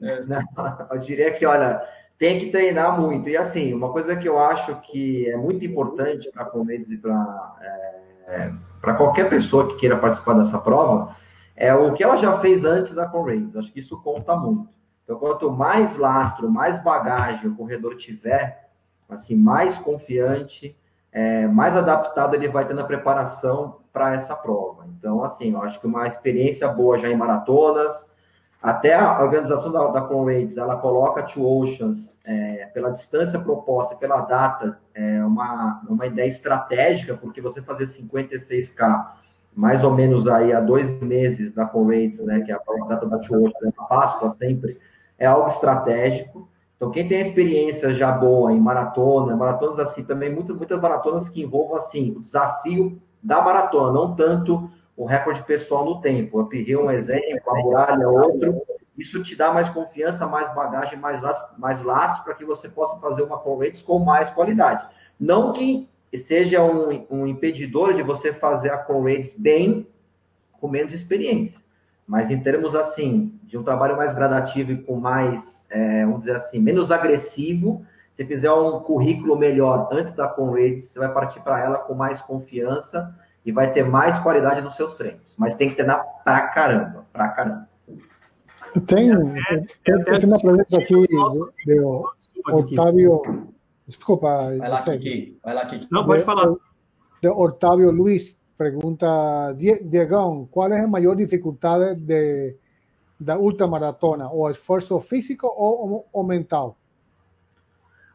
É, não, eu diria que, olha, tem que treinar muito. E assim, uma coisa que eu acho que é muito importante para Conrads e para é, para qualquer pessoa que queira participar dessa prova é o que ela já fez antes da Conrads. Acho que isso conta muito. Então, quanto mais lastro, mais bagagem o corredor tiver, assim, mais confiante, é, mais adaptado ele vai ter na preparação para essa prova. Então, assim, eu acho que uma experiência boa já em maratonas, até a organização da, da Conrads, ela coloca Two Oceans é, pela distância proposta, pela data, é uma, uma ideia estratégica, porque você fazer 56K mais ou menos aí há dois meses da Conrads, né, que é a data da Two Oceans, é Páscoa sempre, é algo estratégico. Então, quem tem experiência já boa em maratona, maratonas assim, também muitas, muitas maratonas que envolvam assim, o desafio da maratona, não tanto o recorde pessoal no tempo. Uphill um exemplo, a muralha outro. Isso te dá mais confiança, mais bagagem, mais lastro, mais lastro para que você possa fazer uma corrente com mais qualidade. Não que seja um, um impedidor de você fazer a corrente bem com menos experiência. Mas em termos assim, de um trabalho mais gradativo e com mais é, vamos dizer assim, menos agressivo. Se fizer um currículo melhor antes da Conrad, você vai partir para ela com mais confiança e vai ter mais qualidade nos seus treinos. Mas tem que treinar pra caramba, pra caramba.
Tem, tem, tem uma pergunta aqui de Otávio. Desculpa.
Vai lá, Kiki. Vai lá, Kiki.
Não, pode falar.
De Otávio Luiz pergunta, Diego, ¿cuál es la mayor dificultad de, da ultramaratona? Ou esforço físico ou, mental?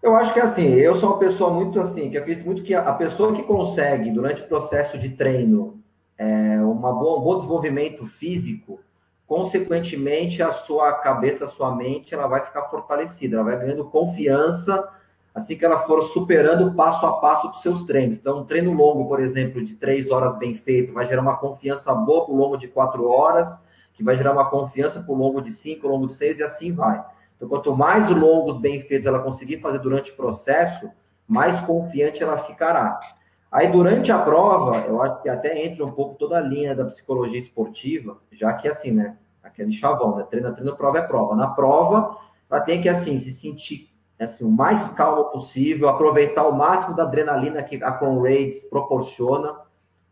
Eu acho que assim, eu sou uma pessoa muito assim, que acredito muito que a pessoa que consegue, durante o processo de treino, é, uma boa, um bom desenvolvimento físico, consequentemente a sua cabeça, a sua mente, ela vai ficar fortalecida, ela vai ganhando confiança assim que ela for superando passo a passo dos seus treinos. Então, um treino longo, por exemplo, de três horas bem feito, vai gerar uma confiança boa para o longo de quatro horas, que vai gerar uma confiança por longo de cinco, longo de seis e assim vai. Então, quanto mais longos bem feitos ela conseguir fazer durante o processo, mais confiante ela ficará. Aí, durante a prova, eu acho que até entra um pouco toda a linha da psicologia esportiva, já que assim, né? Aquele chavão, né? Treina, treina, prova é prova. Na prova, ela tem que, assim, se sentir assim, o mais calmo possível, aproveitar o máximo da adrenalina que a Conrads proporciona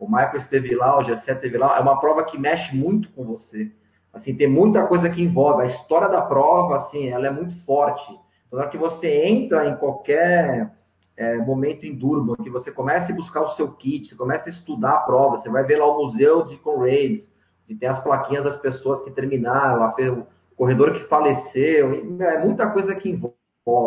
o Michael esteve lá, o Gessé esteve lá, é uma prova que mexe muito com você. Assim, tem muita coisa que envolve. A história da prova, assim, ela é muito forte. Então, na hora que você entra em qualquer é, momento em Durban, que você começa a buscar o seu kit, você começa a estudar a prova, você vai ver lá o museu de Conrads, que tem as plaquinhas das pessoas que terminaram, o corredor que faleceu, é muita coisa que envolve,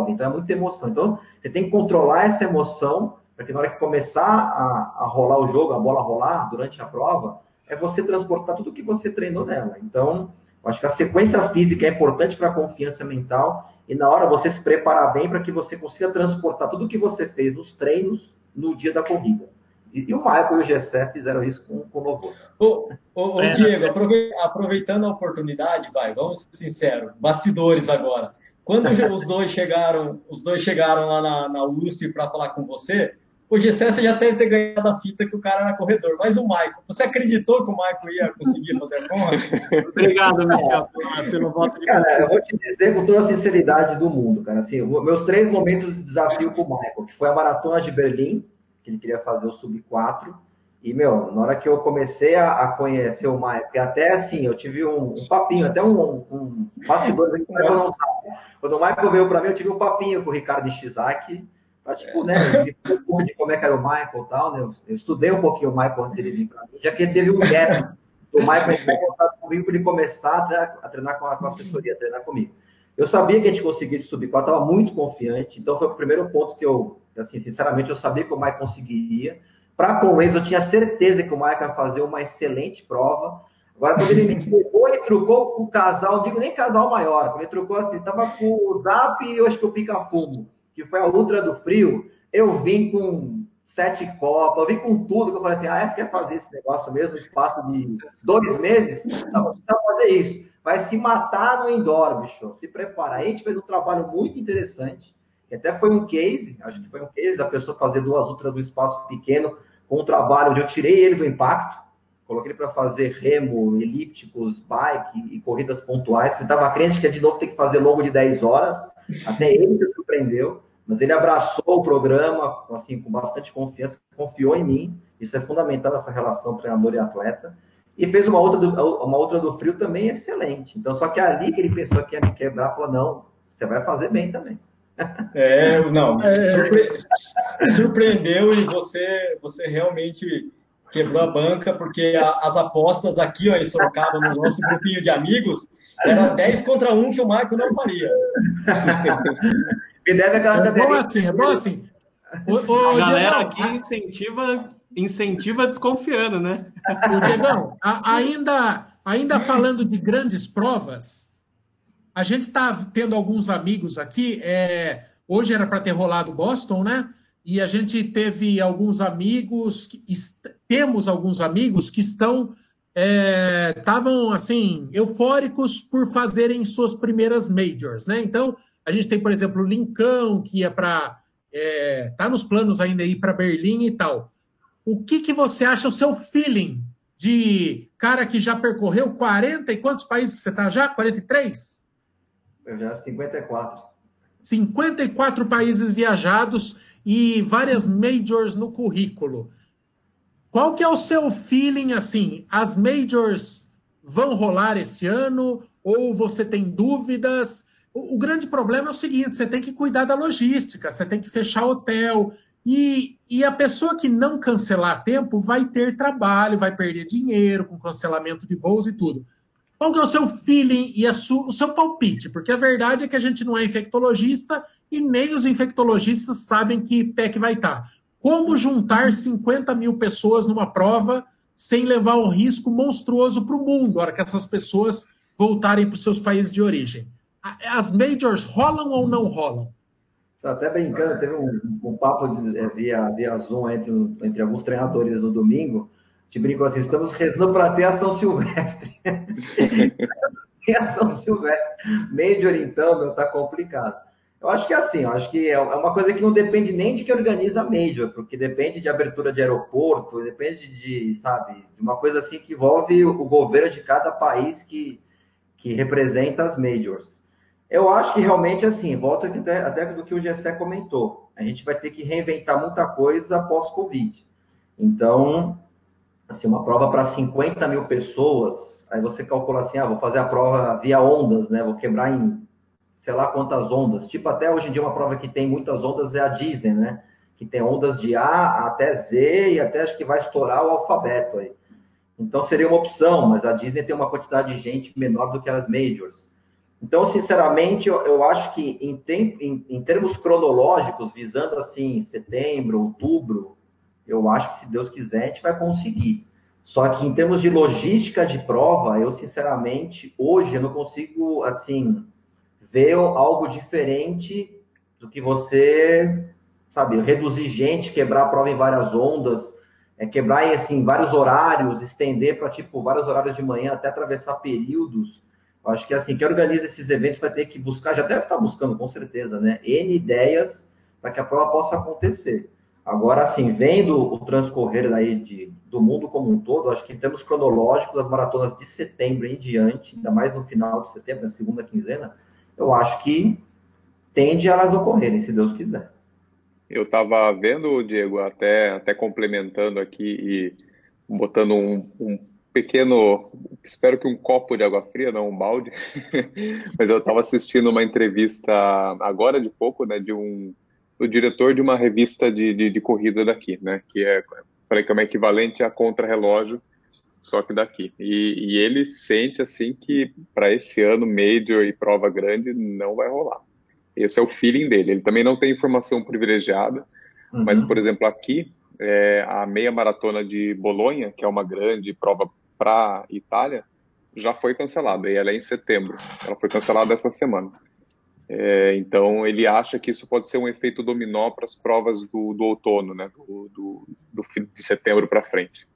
então é muita emoção. Então, você tem que controlar essa emoção, para que na hora que começar a, a rolar o jogo, a bola rolar durante a prova, é você transportar tudo que você treinou nela. Então, acho que a sequência física é importante para a confiança mental e na hora você se preparar bem para que você consiga transportar tudo que você fez nos treinos no dia da corrida. E, e o Michael e o Gessé fizeram isso com, com o Novo.
Ô, ô, ô é, Diego, aproveitando a oportunidade, vai, vamos ser sinceros, bastidores agora. Quando os dois chegaram, os dois chegaram lá na, na USP para falar com você, o Gessé já deve ter ganhado a fita que o cara era corredor. Mas o Michael, você acreditou que o Michael ia conseguir fazer a conta?
Obrigado, Michel, pelo voto de
Cara, eu vou te dizer com toda a sinceridade do mundo, cara. Assim, meus três momentos de desafio com o Michael, que foi a maratona de Berlim, que ele queria fazer o sub 4. E, meu, na hora que eu comecei a, a conhecer o Michael, e até assim, eu tive um, um papinho, até um, um bastidor, quando o Michael veio para mim, eu tive um papinho com o Ricardo Ishizaki, Pra, tipo, né, de como é que era o Michael e tal, né? Eu estudei um pouquinho o Michael antes ele vir para mim, já que ele teve um gap do Michael entrar em contato comigo para ele começar a treinar, a treinar com, a, com a assessoria, a treinar comigo. Eu sabia que a gente conseguisse subir quatro, estava muito confiante, então foi o primeiro ponto que eu, assim, sinceramente, eu sabia que o Michael conseguiria. Para Enzo, eu tinha certeza que o Michael ia fazer uma excelente prova. Agora, quando ele me trocou, ele trocou com o casal, digo nem casal maior, quando ele trocou assim, tava com o Zap e eu acho que o Pica Fumo que foi a Ultra do Frio, eu vim com sete copas, eu vim com tudo, que eu falei assim, ah, você quer fazer esse negócio mesmo no espaço de dois meses? Tá então fazer isso. Vai se matar no indoor, bicho. Se prepara. A gente fez um trabalho muito interessante, que até foi um case, acho que foi um case da pessoa fazer duas ultras do espaço pequeno, com um trabalho onde eu tirei ele do impacto, coloquei ele para fazer remo, elípticos, bike e corridas pontuais, que estava crente que de novo tem que fazer longo de 10 horas, até ele se surpreendeu mas ele abraçou o programa assim com bastante confiança, confiou em mim. Isso é fundamental essa relação treinador e atleta. E fez uma outra do, uma outra do frio também excelente. Então, só que ali que ele pensou que ia me quebrar, falou: não, você vai fazer bem também.
É, não, é. surpre... surpreendeu e você, você realmente quebrou a banca, porque a, as apostas aqui ó, em Sorocaba, no nosso grupinho de amigos, era 10 contra 1 que o Marco não faria.
Me deve aquela é bom assim, é bom assim.
O, o a galera aqui incentiva, incentiva desconfiando, né?
O Diegão, ainda, ainda falando de grandes provas, a gente está tendo alguns amigos aqui. É, hoje era para ter rolado Boston, né? E a gente teve alguns amigos, temos alguns amigos que estão estavam é, assim eufóricos por fazerem suas primeiras majors, né? Então a gente tem, por exemplo, o Lincão, que ia para. É, tá nos planos ainda ir para Berlim e tal. O que, que você acha, o seu feeling de cara que já percorreu 40 e quantos países que você está já? 43?
Já 54.
54 países viajados e várias majors no currículo. Qual que é o seu feeling assim? As majors vão rolar esse ano ou você tem dúvidas? O, grande problema é o seguinte: você tem que cuidar da logística, você tem que fechar hotel. E, e a pessoa que não cancelar a tempo vai ter trabalho, vai perder dinheiro com cancelamento de voos e tudo. Qual que é o seu feeling e o seu palpite? Porque a verdade é que a gente não é infectologista e nem os infectologistas sabem que pé que vai estar. Como juntar 50 mil pessoas numa prova sem levar um risco monstruoso para o mundo, na hora que essas pessoas voltarem para os seus países de origem? as majors rolam ou não rolam?
Tá até brincando, teve um, um papo de, é, via, via Zoom entre, entre alguns treinadores no domingo. Te brincou assim: estamos rezando para ter a São Silvestre. a São Silvestre. Major, então, meu, tá complicado. Eu acho que é assim, eu acho que é uma coisa que não depende nem de quem organiza a Major, porque depende de abertura de aeroporto, depende de, sabe, de uma coisa assim que envolve o governo de cada país que, que representa as Majors. Eu acho que realmente, assim, volta até, até do que o Gessé comentou. A gente vai ter que reinventar muita coisa pós-Covid. Então, assim, uma prova para 50 mil pessoas, aí você calcula assim, ah, vou fazer a prova via ondas, né? Vou quebrar em sei lá quantas ondas. Tipo, até hoje em dia, uma prova que tem muitas ondas é a Disney, né? que tem ondas de A até Z e até acho que vai estourar o alfabeto aí. Então seria uma opção, mas a Disney tem uma quantidade de gente menor do que as majors. Então, sinceramente, eu, eu acho que em, tem, em, em, termos cronológicos, visando assim setembro, outubro, eu acho que se Deus quiser a gente vai conseguir. Só que em termos de logística de prova, eu sinceramente hoje eu não consigo assim ver algo diferente do que você sabe reduzir gente, quebrar a prova em várias ondas, é, quebrar em assim, vários horários, estender para tipo vários horários de manhã até atravessar períodos. Eu acho que assim, quem organiza esses eventos vai ter que buscar, já deve estar buscando com certeza, né? N ideias para que a prova possa acontecer. Agora, assim, vendo o transcorrer daí de, do mundo como um todo, acho que em termos cronológicos, as maratonas de setembro em diante, ainda mais no final de setembro, na segunda quinzena, eu acho que tende a elas ocorrerem, se Deus quiser.
Eu estava vendo, Diego, até, até complementando aqui e botando um, um pequeno, espero que um copo de água fria, não um balde, mas eu estava assistindo uma entrevista agora de pouco, né, de um do diretor de uma revista de, de, de corrida daqui, né, que é, que é uma equivalente a contra-relógio, só que daqui. E, e ele sente assim que para esse ano major e prova grande não vai rolar. Esse é o feeling dele. Ele também não tem informação privilegiada, uhum. mas, por exemplo, aqui, é, a meia maratona de Bolonha, que é uma grande prova para Itália, já foi cancelada, e ela é em setembro. Ela foi cancelada essa semana. É, então, ele acha que isso pode ser um efeito dominó para as provas do, do outono, né? do, do, do fim de setembro para frente.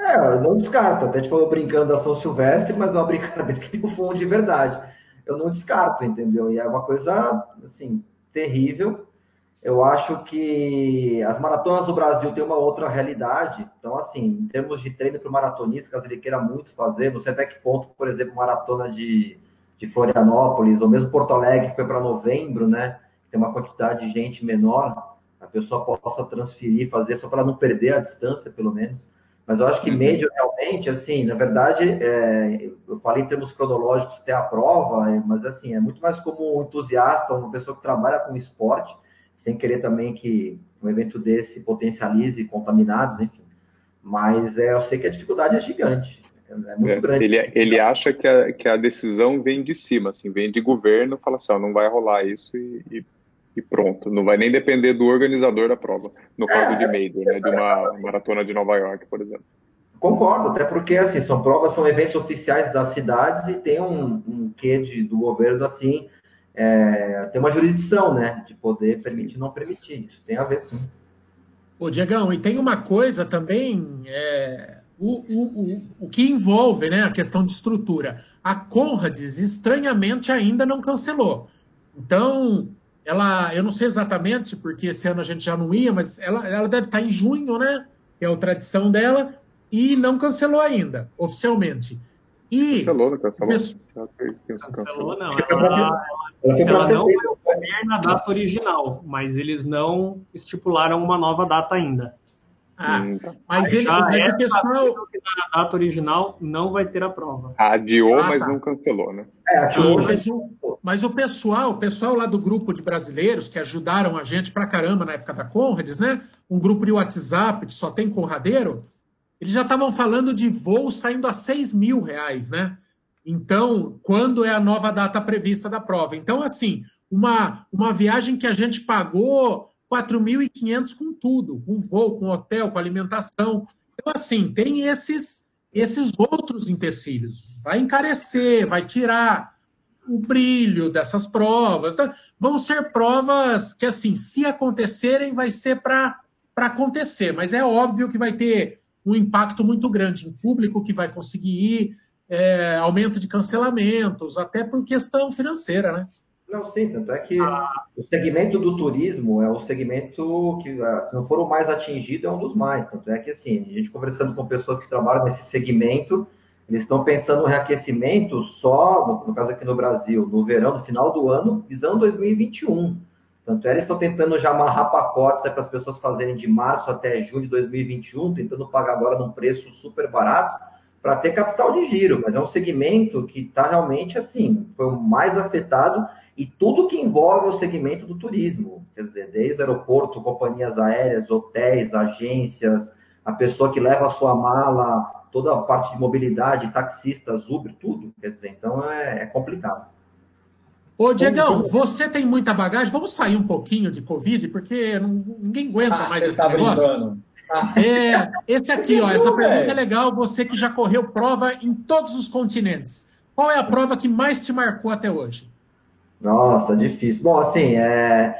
É, eu não descarto. Até gente falou brincando da São Silvestre, mas é uma brincadeira que tem um fundo de verdade eu não descarto, entendeu? E é uma coisa, assim, terrível. Eu acho que as maratonas do Brasil têm uma outra realidade. Então, assim, em termos de treino para o maratonista, caso ele queira muito fazer, não sei até que ponto, por exemplo, maratona de, de Florianópolis, ou mesmo Porto Alegre, que foi para novembro, né? Tem uma quantidade de gente menor, a pessoa possa transferir, fazer só para não perder a distância, pelo menos. Mas eu acho que médio realmente, assim, na verdade, é, eu falei em termos cronológicos ter a prova, é, mas assim, é muito mais como um entusiasta, uma pessoa que trabalha com esporte, sem querer também que um evento desse potencialize contaminados, enfim. Mas é, eu sei que a dificuldade é gigante. É, muito
é, grande. Ele, ele acha que a, que a decisão vem de cima, assim, vem de governo, fala assim, ó, não vai rolar isso e, e e pronto. Não vai nem depender do organizador da prova, no caso é, de Major, né, de uma maratona de Nova York, por exemplo.
Concordo, até porque assim são provas, são eventos oficiais das cidades e tem um, um quê de, do governo assim, é, tem uma jurisdição, né, de poder permitir, não permitir. Isso tem a ver sim.
Ô, Diegão, e tem uma coisa também, é, o, o, o, o que envolve né, a questão de estrutura. A Conrads, estranhamente, ainda não cancelou. Então, ela, eu não sei exatamente, porque esse ano a gente já não ia, mas ela, ela deve estar em junho, né? Que é a tradição dela, e não cancelou ainda, oficialmente. E
cancelou, não cancelou?
Cancelou, não. Ela, ela, ela não vai ocorrer na data original, mas eles não estipularam uma nova data ainda.
Ah, mas, ele, mas é o pessoal.
Que na data original não vai ter a prova.
Adiou, ah, mas tá. não cancelou, né?
É, adiou. Mas o, mas o pessoal, o pessoal lá do grupo de brasileiros que ajudaram a gente pra caramba na época da Conrads, né? Um grupo de WhatsApp que só tem Conradeiro, eles já estavam falando de voo saindo a 6 mil reais, né? Então, quando é a nova data prevista da prova? Então, assim, uma, uma viagem que a gente pagou 4.500 com tudo, com voo, com hotel, com alimentação. Então, assim, tem esses, esses outros empecilhos. Vai encarecer, vai tirar o brilho dessas provas. Né? Vão ser provas que, assim, se acontecerem, vai ser para acontecer, mas é óbvio que vai ter um impacto muito grande em público que vai conseguir ir, é, aumento de cancelamentos, até por questão financeira, né?
Não, sim, tanto é que ah. o segmento do turismo é o segmento que, ah, se não for o mais atingido, é um dos mais. Tanto é que, assim, a gente conversando com pessoas que trabalham nesse segmento, eles estão pensando no reaquecimento só, no, no caso aqui no Brasil, no verão, no final do ano, visando 2021. Tanto é, eles estão tentando já amarrar pacotes para as pessoas fazerem de março até junho de 2021, tentando pagar agora num preço super barato para ter capital de giro, mas é um segmento que está realmente assim, foi o mais afetado e tudo que envolve o segmento do turismo, quer dizer, desde aeroporto, companhias aéreas, hotéis, agências, a pessoa que leva a sua mala, toda a parte de mobilidade, taxistas, Uber, tudo, quer dizer, então é, é complicado.
Ô, Diegão, você tem muita bagagem. Vamos sair um pouquinho de Covid, porque ninguém aguenta ah, mais esse tá negócio. Brincando. É, esse aqui, ó, essa pergunta é legal. Você que já correu prova em todos os continentes. Qual é a prova que mais te marcou até hoje?
Nossa, difícil. Bom, assim, é...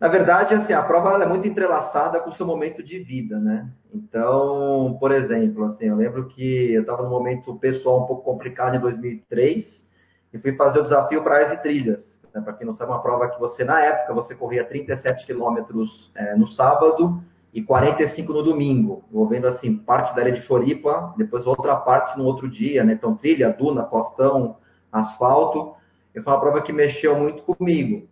na verdade, assim, a prova é muito entrelaçada com o seu momento de vida, né? Então, por exemplo, assim, eu lembro que eu estava num momento pessoal um pouco complicado em 2003 e fui fazer o desafio Praias e Trilhas. Né? Para quem não sabe, uma prova que você, na época, você corria 37 quilômetros é, no sábado e 45 no domingo, envolvendo, assim, parte da área de Floripa, depois outra parte no outro dia, né? Então, trilha, duna, costão, asfalto. E foi uma prova que mexeu muito comigo.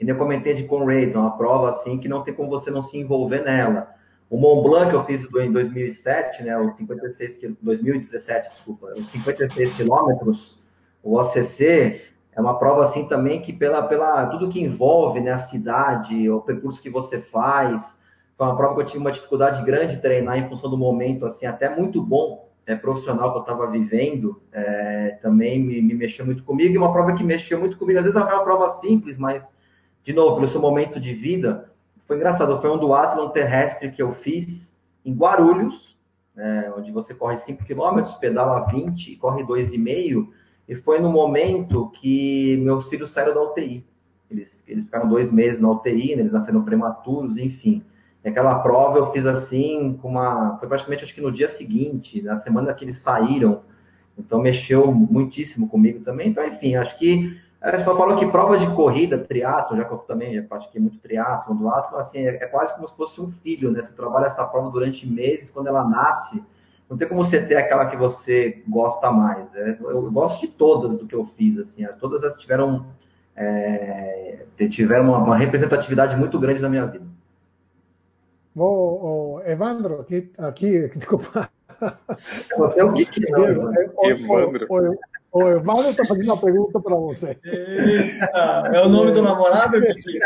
E eu comentei de Conrads, é uma prova, assim, que não tem como você não se envolver nela. O Mont Blanc que eu fiz em 2007, né, o 56 2017, desculpa, os 56 quilômetros, o OCC é uma prova assim também que pela, pela tudo que envolve né, a cidade, o percurso que você faz, foi uma prova que eu tive uma dificuldade grande de treinar em função do momento assim até muito bom é, profissional que eu estava vivendo, é, também me, me, mexeu muito comigo e uma prova que mexeu muito comigo. Às vezes é uma prova simples, mas de novo pelo seu momento de vida foi engraçado. Foi um duatlon terrestre que eu fiz em Guarulhos, né, onde você corre 5 km, pedala 20 e corre 2,5 e foi no momento que meus filhos saíram da UTI. Eles, eles ficaram dois meses na UTI, né? eles nasceram prematuros, enfim. E aquela prova eu fiz assim, com uma. Foi praticamente acho que no dia seguinte, na semana que eles saíram. Então mexeu muitíssimo comigo também. Então, enfim, acho que. A gente falou que prova de corrida, triatlo, já que eu também já pratiquei muito triatlo, do ato, assim, é, é quase como se fosse um filho, né? Você trabalha essa prova durante meses, quando ela nasce, não tem como você ter aquela que você gosta mais. É, eu gosto de todas do que eu fiz, assim, todas elas tiveram, é, tiveram uma, uma, representatividade muito grande na minha vida.
Ô, Evandro, aqui, aqui desculpa.
Você é o geek, não, Evandro.
O Evandro está fazendo uma pergunta para você.
Eita, é o nome do namorado, Kiki?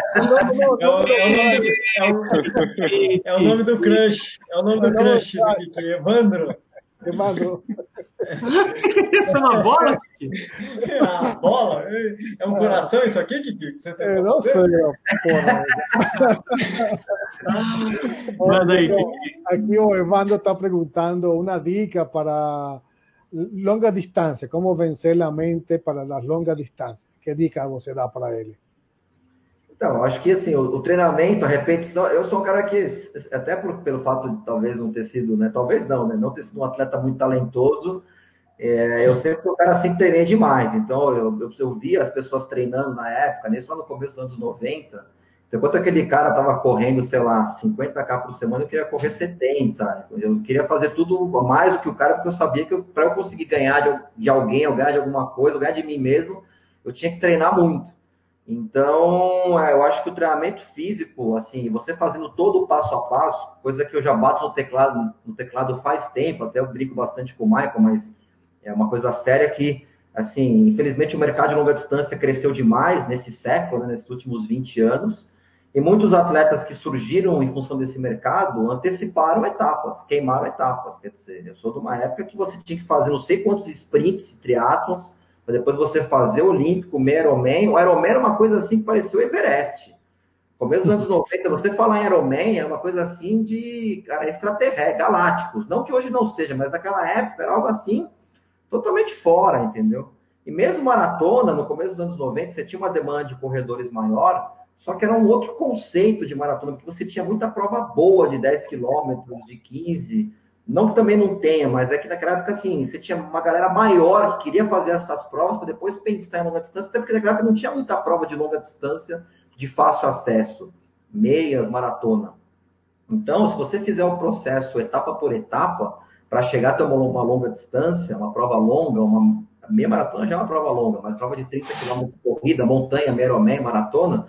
É, é, o nome do crush. É o nome do crush do Kiki. Evandro.
Evandro.
Isso é uma bola,
Kiki? É uma bola? É um coração isso aqui, Kiki?
você tem não sei, porra. Manda aí, Kiki. Aqui o Evandro está perguntando uma dica para longa distância, como vencer a mente para as longas distâncias? Que dica você dá para ele?
Então, acho que assim, o, o, treinamento, a repetição, eu sou um cara que, até por, pelo fato de talvez não ter sido, né? Talvez não, né? Não ter sido um atleta muito talentoso, é, eu sempre fui um cara assim, treinei demais. Então, eu, eu, eu via as pessoas treinando na época, nesse lá no começo dos anos 90, então, enquanto aquele cara estava correndo, sei lá, 50k por semana, eu queria correr 70. Eu queria fazer tudo mais do que o cara, porque eu sabia que para eu conseguir ganhar de, de, alguém, ou ganhar de alguma coisa, ou ganhar de mim mesmo, eu tinha que treinar muito. Então, é, eu acho que o treinamento físico, assim, você fazendo todo o passo a passo, coisa que eu já bato no teclado, no teclado faz tempo, até eu brinco bastante com o Michael, mas é uma coisa séria que, assim, infelizmente o mercado de longa distância cresceu demais nesse século, né, nesses últimos 20 anos, e muitos atletas que surgiram em função desse mercado anteciparam etapas, queimaram etapas. Quer dizer, eu sou de uma época que você tinha que fazer não sei quantos sprints, triatlons, para depois você fazer o Olímpico, meio Ironman. O Ironman era uma coisa assim que parecia o Everest. Começo dos anos 90, você falar em Ironman é uma coisa assim de cara, extraterrestre, galácticos. Não que hoje não seja, mas naquela época era algo assim totalmente fora, entendeu? E mesmo maratona, no começo dos anos 90, você tinha uma demanda de corredores maior, só que era um outro conceito de maratona, porque você tinha muita prova boa de 10 quilômetros, de 15. Não que também não tenha, mas é que naquela época, assim, você tinha uma galera maior que queria fazer essas provas para depois pensar em longa distância, até porque naquela época não tinha muita prova de longa distância de fácil acesso, meias, maratona. Então, se você fizer o processo etapa por etapa, para chegar até uma, uma longa distância, uma prova longa, uma meia maratona já é uma prova longa, mas prova de 30 km de corrida, montanha, meia maratona,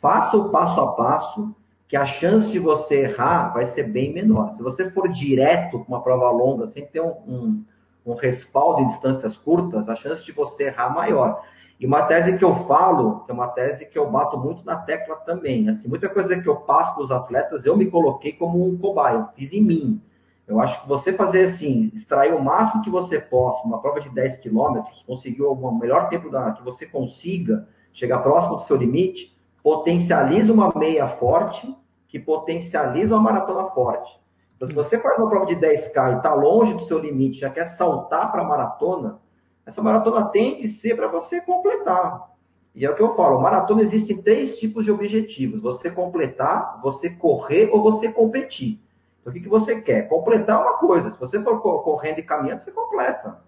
faça o passo a passo, que a chance de você errar vai ser bem menor. Se você for direto com uma prova longa, sem ter um, um, um respaldo em distâncias curtas, a chance de você errar é maior. E uma tese que eu falo, que é uma tese que eu bato muito na tecla também, assim, muita coisa que eu passo para os atletas, eu me coloquei como um cobaia, fiz em mim. Eu acho que você fazer assim, extrair o máximo que você possa, uma prova de 10 quilômetros, conseguir o melhor tempo da, que você consiga, chegar próximo do seu limite, potencializa uma meia forte, que potencializa uma maratona forte. Então, se você faz uma prova de 10K e está longe do seu limite, já quer saltar para a maratona, essa maratona tem que ser para você completar. E é o que eu falo, maratona existem três tipos de objetivos: você completar, você correr ou você competir. Então, o que, que você quer? Completar uma coisa. Se você for correndo e caminhando, você completa.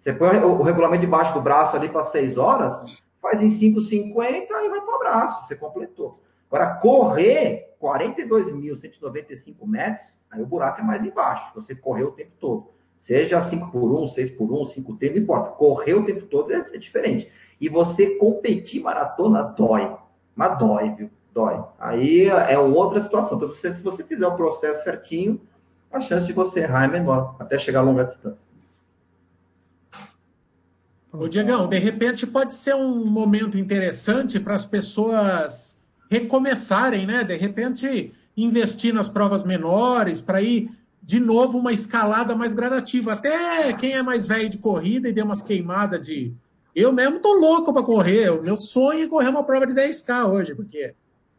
Você põe o regulamento debaixo do braço ali para seis horas, faz em 5,50 e vai para o braço. Você completou. Agora, correr 42.195 metros, aí o buraco é mais embaixo. Você correu o tempo todo. Seja 5 por 1, 6 por 1, 5 tempo, não importa. Correr o tempo todo é, é diferente. E você competir maratona dói. Mas dói, viu? Dói. Aí é outra situação. Então, você, se você fizer o processo certinho, a chance de você errar é menor, até chegar a longa distância.
Ô, Diegão, de repente pode ser um momento interessante para as pessoas recomeçarem, né? De repente, investir nas provas menores, para ir de novo uma escalada mais gradativa. Até quem é mais velho de corrida e deu umas queimadas de. Eu mesmo tô louco para correr. O meu sonho é correr uma prova de 10K hoje, porque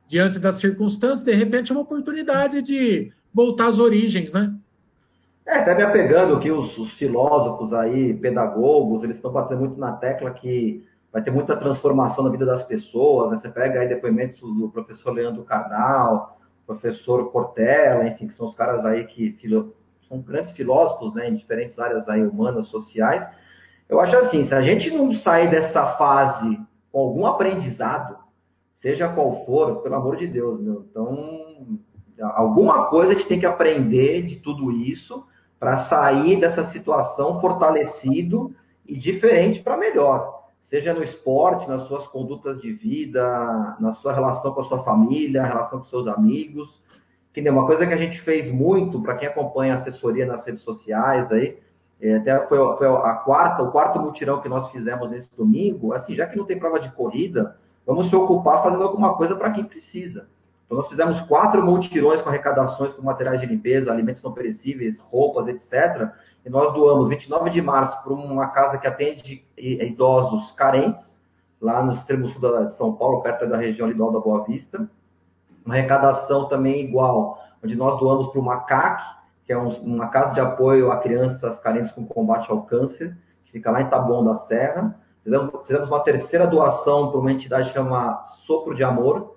diante das circunstâncias, de repente é uma oportunidade de voltar às origens, né?
É, até me apegando que os, os filósofos aí, pedagogos, eles estão batendo muito na tecla que vai ter muita transformação na vida das pessoas. Né? Você pega aí depoimentos do professor Leandro Carnal, professor Portela, enfim, que são os caras aí que filo... são grandes filósofos, né, em diferentes áreas aí humanas, sociais. Eu acho assim, se a gente não sair dessa fase com algum aprendizado, seja qual for, pelo amor de Deus, meu, então alguma coisa a gente tem que aprender de tudo isso para sair dessa situação fortalecido e diferente para melhor seja no esporte, nas suas condutas de vida, na sua relação com a sua família, relação com seus amigos. Que nem uma coisa que a gente fez muito, para quem acompanha a assessoria nas redes sociais aí, é, até foi, foi, a quarta, o quarto mutirão que nós fizemos nesse domingo, assim, já que não tem prova de corrida, vamos se ocupar fazendo alguma coisa para quem precisa. Então, nós fizemos quatro multirões com arrecadações com materiais de limpeza, alimentos não perecíveis, roupas, etc e nós doamos 29 de março para uma casa que atende idosos carentes, lá no extremo sul de São Paulo, perto da região lidosa da Boa Vista. Uma arrecadação também igual, onde nós doamos para o MACAC, que é uma casa de apoio a crianças carentes com combate ao câncer, que fica lá em Taboão da Serra. Fizemos uma terceira doação para uma entidade chamada Sopro de Amor,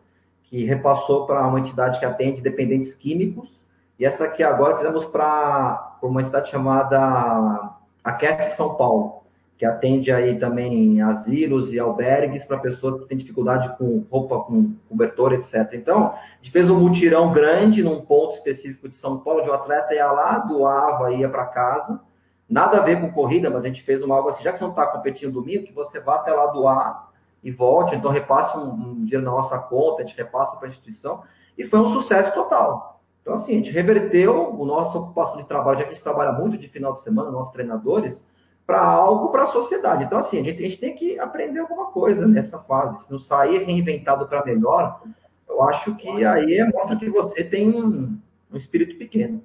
que repassou para uma entidade que atende dependentes químicos. E essa aqui agora fizemos para uma entidade chamada Aquece São Paulo, que atende aí também asilos e albergues para pessoas que têm dificuldade com roupa, com cobertor, etc. Então, a gente fez um mutirão grande num ponto específico de São Paulo, de um atleta ia lá, doava, ia para casa. Nada a ver com corrida, mas a gente fez uma algo assim, já que você não está competindo domingo, que você vá até lá doar e volte, então repasse um, um dinheiro na nossa conta, a gente repassa para a instituição, e foi um sucesso total. Então, assim, a gente reverteu o nosso ocupação de trabalho, já que a gente trabalha muito de final de semana, nossos treinadores, para algo para a sociedade. Então, assim, a gente, a gente tem que aprender alguma coisa nessa fase. Se não sair reinventado para melhor, eu acho que aí mostra que você tem um, um espírito pequeno.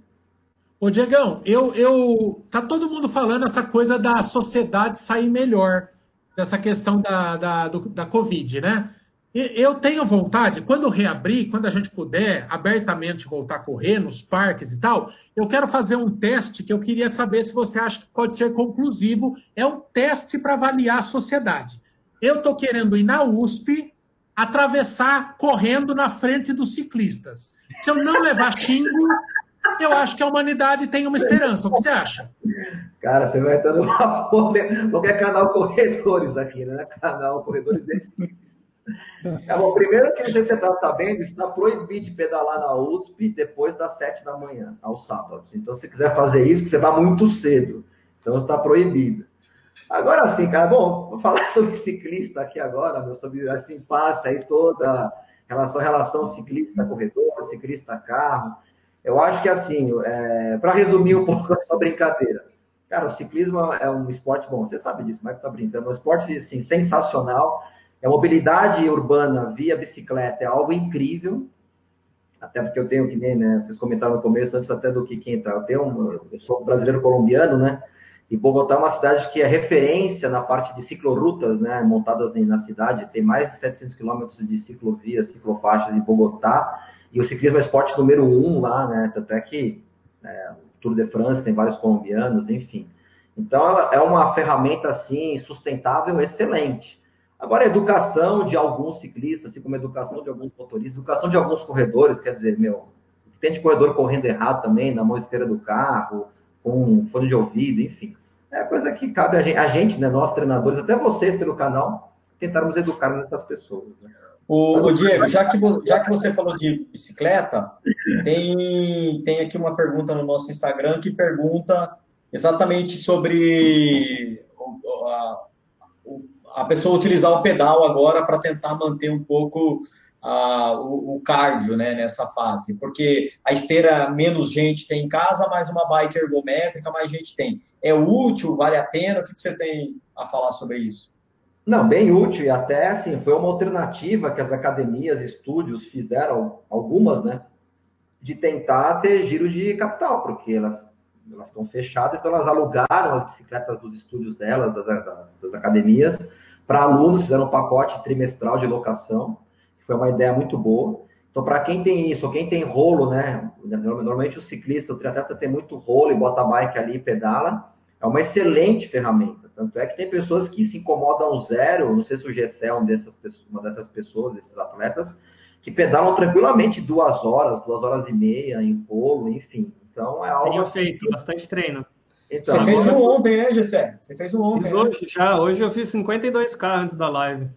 Ô, Diegão, eu, eu. Tá todo mundo falando essa coisa da sociedade sair melhor dessa questão da, da, do, da Covid, né? Eu tenho vontade, quando reabrir, quando a gente puder abertamente voltar a correr nos parques e tal, eu quero fazer um teste que eu queria saber se você acha que pode ser conclusivo. É um teste para avaliar a sociedade. Eu estou querendo ir na USP, atravessar correndo na frente dos ciclistas. Se eu não levar xingo, eu acho que a humanidade tem uma esperança. O que você acha?
Cara, você vai estar numa qualquer canal Corredores aqui, né? Canal Corredores desse é, bom, primeiro que você está sabendo, está proibido de pedalar na USP depois das 7 da manhã, aos sábados. Então, se quiser fazer isso, que você vá muito cedo. Então, está proibido. Agora sim, cara, bom, vou falar sobre ciclista aqui agora, meu, sobre assim, passe aí toda relação, relação ciclista-corredor, ciclista-carro. Eu acho que assim, é, para resumir um pouco a sua brincadeira, Cara, o ciclismo é um esporte bom, você sabe disso, mas tá brincando. É um esporte assim, sensacional. A mobilidade urbana via bicicleta é algo incrível. Até porque eu tenho que nem, né? Vocês comentaram no começo, antes até do que quem tá. Eu tenho um, eu sou brasileiro colombiano, né? E Bogotá é uma cidade que é referência na parte de ciclorutas, né, montadas na cidade. Tem mais de 700 quilômetros de ciclovias, ciclofaixas em Bogotá. E o ciclismo é esporte número um lá, né? Tanto é que é, o Tour de France tem vários colombianos, enfim. Então, é uma ferramenta, assim, sustentável, excelente. Agora, a educação de alguns ciclistas, assim como a educação de alguns motoristas, educação de alguns corredores, quer dizer, meu, tem de corredor correndo errado também, na mão esquerda do carro, com fone de ouvido, enfim. É coisa que cabe a gente, a gente né, nós treinadores, até vocês pelo canal, tentarmos educar essas pessoas. Né?
O, o, Diego, já que, já que você falou de bicicleta, tem, tem aqui uma pergunta no nosso Instagram que pergunta exatamente sobre a, a pessoa utilizar o pedal agora para tentar manter um pouco o, o, cardio né, nessa fase, porque a esteira menos gente tem em casa, mais uma bike ergométrica, mais gente tem. É útil, vale a pena? O que, que você tem a falar sobre isso?
Não, bem útil, e até assim, foi uma alternativa que as academias, estúdios fizeram, algumas, né, de tentar ter giro de capital, porque elas elas estão fechadas, então elas alugaram as bicicletas dos estúdios delas, das, das academias, para alunos, fizeram um pacote trimestral de locação, foi uma ideia muito boa. Então, para quem tem isso, quem tem rolo, né? Normalmente o ciclista, o triatleta tem muito rolo e bota a bike ali e pedala. É uma excelente ferramenta. Tanto é que tem pessoas que se incomodam zero, não sei se o Gessé é um dessas pessoas, uma dessas pessoas, desses atletas, que pedalam tranquilamente duas horas, duas horas e meia em rolo, enfim. Então é algo.
Tenho assim feito, que... bastante treino.
Então, Você fez um ontem, né, Gessé? Você fez um ontem.
Né? Hoje, já, hoje eu fiz 52K antes da live.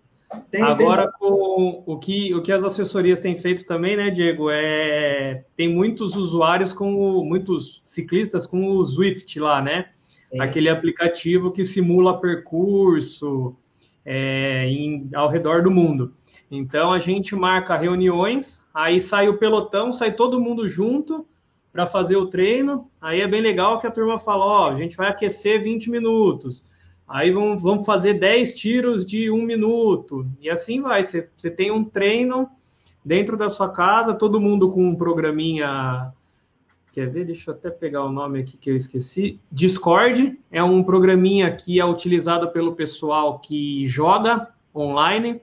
Tem, Agora, tem... Com o, que, o que as assessorias têm feito também, né, Diego, é tem muitos usuários com o, muitos ciclistas com o Swift lá, né? É. Aquele aplicativo que simula percurso é, em, ao redor do mundo. Então a gente marca reuniões, aí sai o pelotão, sai todo mundo junto para fazer o treino. Aí é bem legal que a turma fala: ó, a gente vai aquecer 20 minutos. Aí vamos, vamos fazer 10 tiros de um minuto. E assim vai. Você, você tem um treino dentro da sua casa, todo mundo com um programinha. Quer ver? Deixa eu até pegar o nome aqui que eu esqueci. Discord é um programinha que é utilizado pelo pessoal que joga online.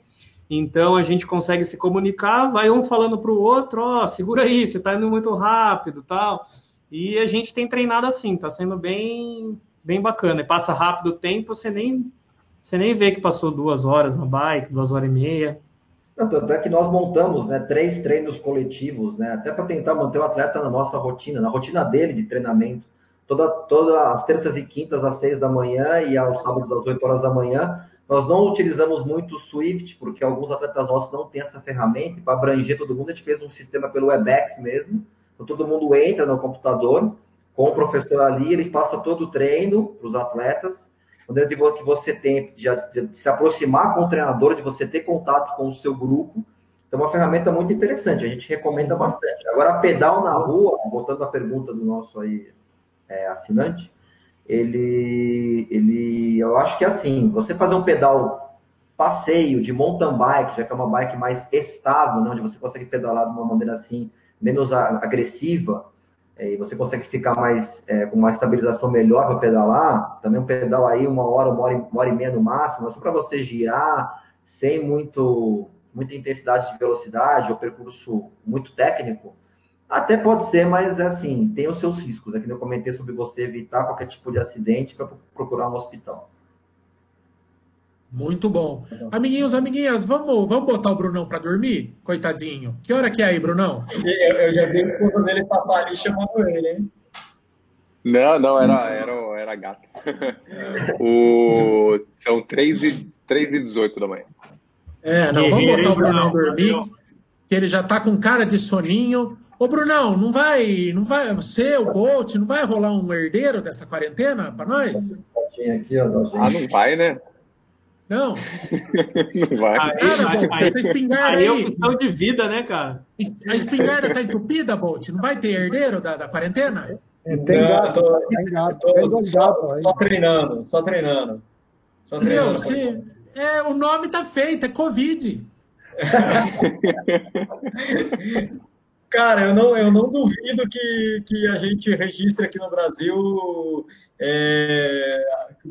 Então a gente consegue se comunicar, vai um falando para o outro, ó, oh, segura aí, você está indo muito rápido, tal. E a gente tem treinado assim, está sendo bem bem bacana. E passa rápido o tempo, você nem, você nem vê que passou duas horas na bike, duas horas e meia.
Não, tanto é que nós montamos né, três treinos coletivos, né, até para tentar manter o atleta na nossa rotina, na rotina dele de treinamento. Toda, todas as terças e quintas às seis da manhã e aos sábados às oito horas da manhã. Nós não utilizamos muito o Swift, porque alguns atletas nossos não têm essa ferramenta. Para abranger todo mundo, a gente fez um sistema pelo WebEx mesmo. Então, todo mundo entra no computador, com o professor ali, ele passa todo o treino para os atletas, eu digo que você tem de, de, se aproximar com o treinador, de você ter contato com o seu grupo. Então, é uma ferramenta muito interessante, a gente recomenda bastante. Agora, pedal na rua, voltando à pergunta do nosso aí, é, assinante, ele, ele, eu acho que é assim, você fazer um pedal passeio de mountain bike, já que é uma bike mais estável, né, onde você consegue pedalar de uma maneira assim, menos agressiva, e você consegue ficar mais é, com uma estabilização melhor para pedalar, também um pedal aí uma hora, uma hora, uma hora e meia no máximo, só para você girar sem muito, muita intensidade de velocidade ou percurso muito técnico, até pode ser, mas assim, tem os seus riscos. Aqui é eu comentei sobre você evitar qualquer tipo de acidente para procurar um hospital.
Muito bom. Amiguinhos, amiguinhas, vamos, vamos botar o Brunão para dormir? Coitadinho. Que hora que é aí, Brunão?
Eu, eu já vi o curso dele passar ali chamando ele, hein?
Não, não, era, era, era gato. o, são 3 e, 3 e 18 da manhã.
É, não, vamos botar o Brunão dormir, que ele já tá com cara de soninho. Ô, Brunão, não vai, não vai, você, o Bolt, não vai rolar um herdeiro dessa quarentena para nós?
Ah, não vai, né?
Não.
Não vai. Aí,
cara, Bolt, essa espingarda
aí. Aí é opção de vida, né, cara?
A espingarda tá entupida, Bolt? Não vai ter herdeiro da, da quarentena?
É, tem
Não,
gato,
tô-
tem gato,
Tô
tem dois
só,
gatos aí.
só treinando, só treinando. Só treinando.
Meu, se, é, o nome tá feito, é Covid.
Cara, eu não, eu não duvido que, que a gente registre aqui no Brasil é,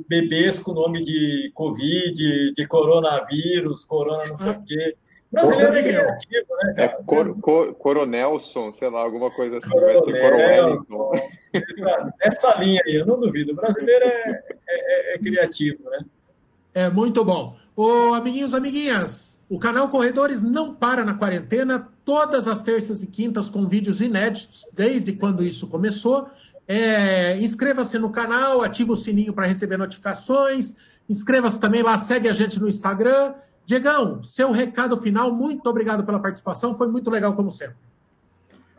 bebês com nome de Covid, de coronavírus, corona não sei o quê. Brasileiro é criativo, né,
É
cara?
cor, cor, Coronelson, sei lá, alguma coisa assim. Vai ser
Coronel,
Coronelson.
Essa, essa linha aí, eu não duvido. O brasileiro é, é- é criativo, né?
É muito bom. Ô, amiguinhos, amiguinhas, o canal Corredores não para na quarentena, todas as terças e quintas com vídeos inéditos, desde quando isso começou. É, Inscreva-se no canal, ativa o sininho para receber notificações. Inscreva-se também lá, segue a gente no Instagram. Diegão, seu recado final, muito obrigado pela participação, foi muito legal como sempre.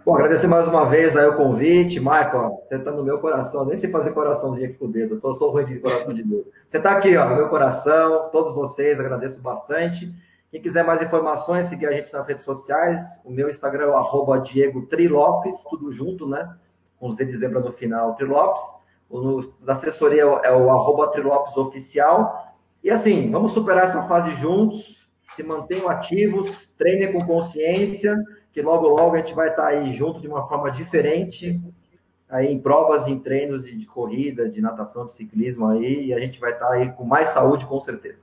Bom, agradecer mais uma vez aí o convite. Michael, você tá no meu coração. Nem sei fazer coraçãozinho aqui com o dedo. Eu tô só ruim de coração de dedo. Você tá aqui, ó, no meu coração. Todos vocês, agradeço bastante. Quem quiser mais informações, seguir a gente nas redes sociais. O meu Instagram é o Diego Trilopes, tudo junto, né? Com Z de zebra no final, Trilopes. O no- da assessoria é o, é arroba Trilopes Oficial. E assim, vamos superar essa fase juntos. Se mantenham ativos, treinem com consciência que logo, logo a gente vai estar aí junto de uma forma diferente, aí em provas, em treinos de corrida, de natação, de ciclismo aí, e a gente vai estar aí com mais saúde, com certeza.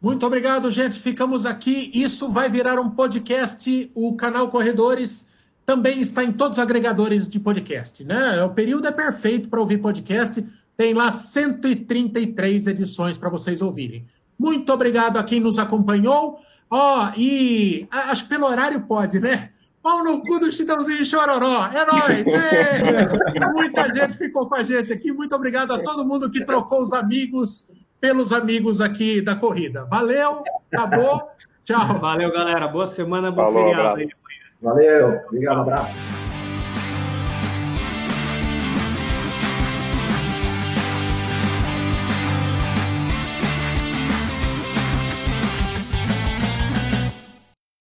Muito obrigado, gente. Ficamos aqui. Isso vai virar um podcast. O canal Corredores também está em todos os agregadores de podcast, né? O período é perfeito para ouvir podcast. Tem lá 133 edições para vocês ouvirem. Muito obrigado a quem nos acompanhou. Ó, e a- acho que pelo horário pode, né? Pau no cu do Chitãozinho e Chororó. É nóis! Muita gente ficou com a gente aqui. Muito obrigado a todo mundo que trocou os amigos pelos amigos aqui da corrida. Valeu, acabou. Tchau.
Valeu, galera. Boa semana, bom
Falou,
feriado
abraço.
Valeu, obrigado, abraço.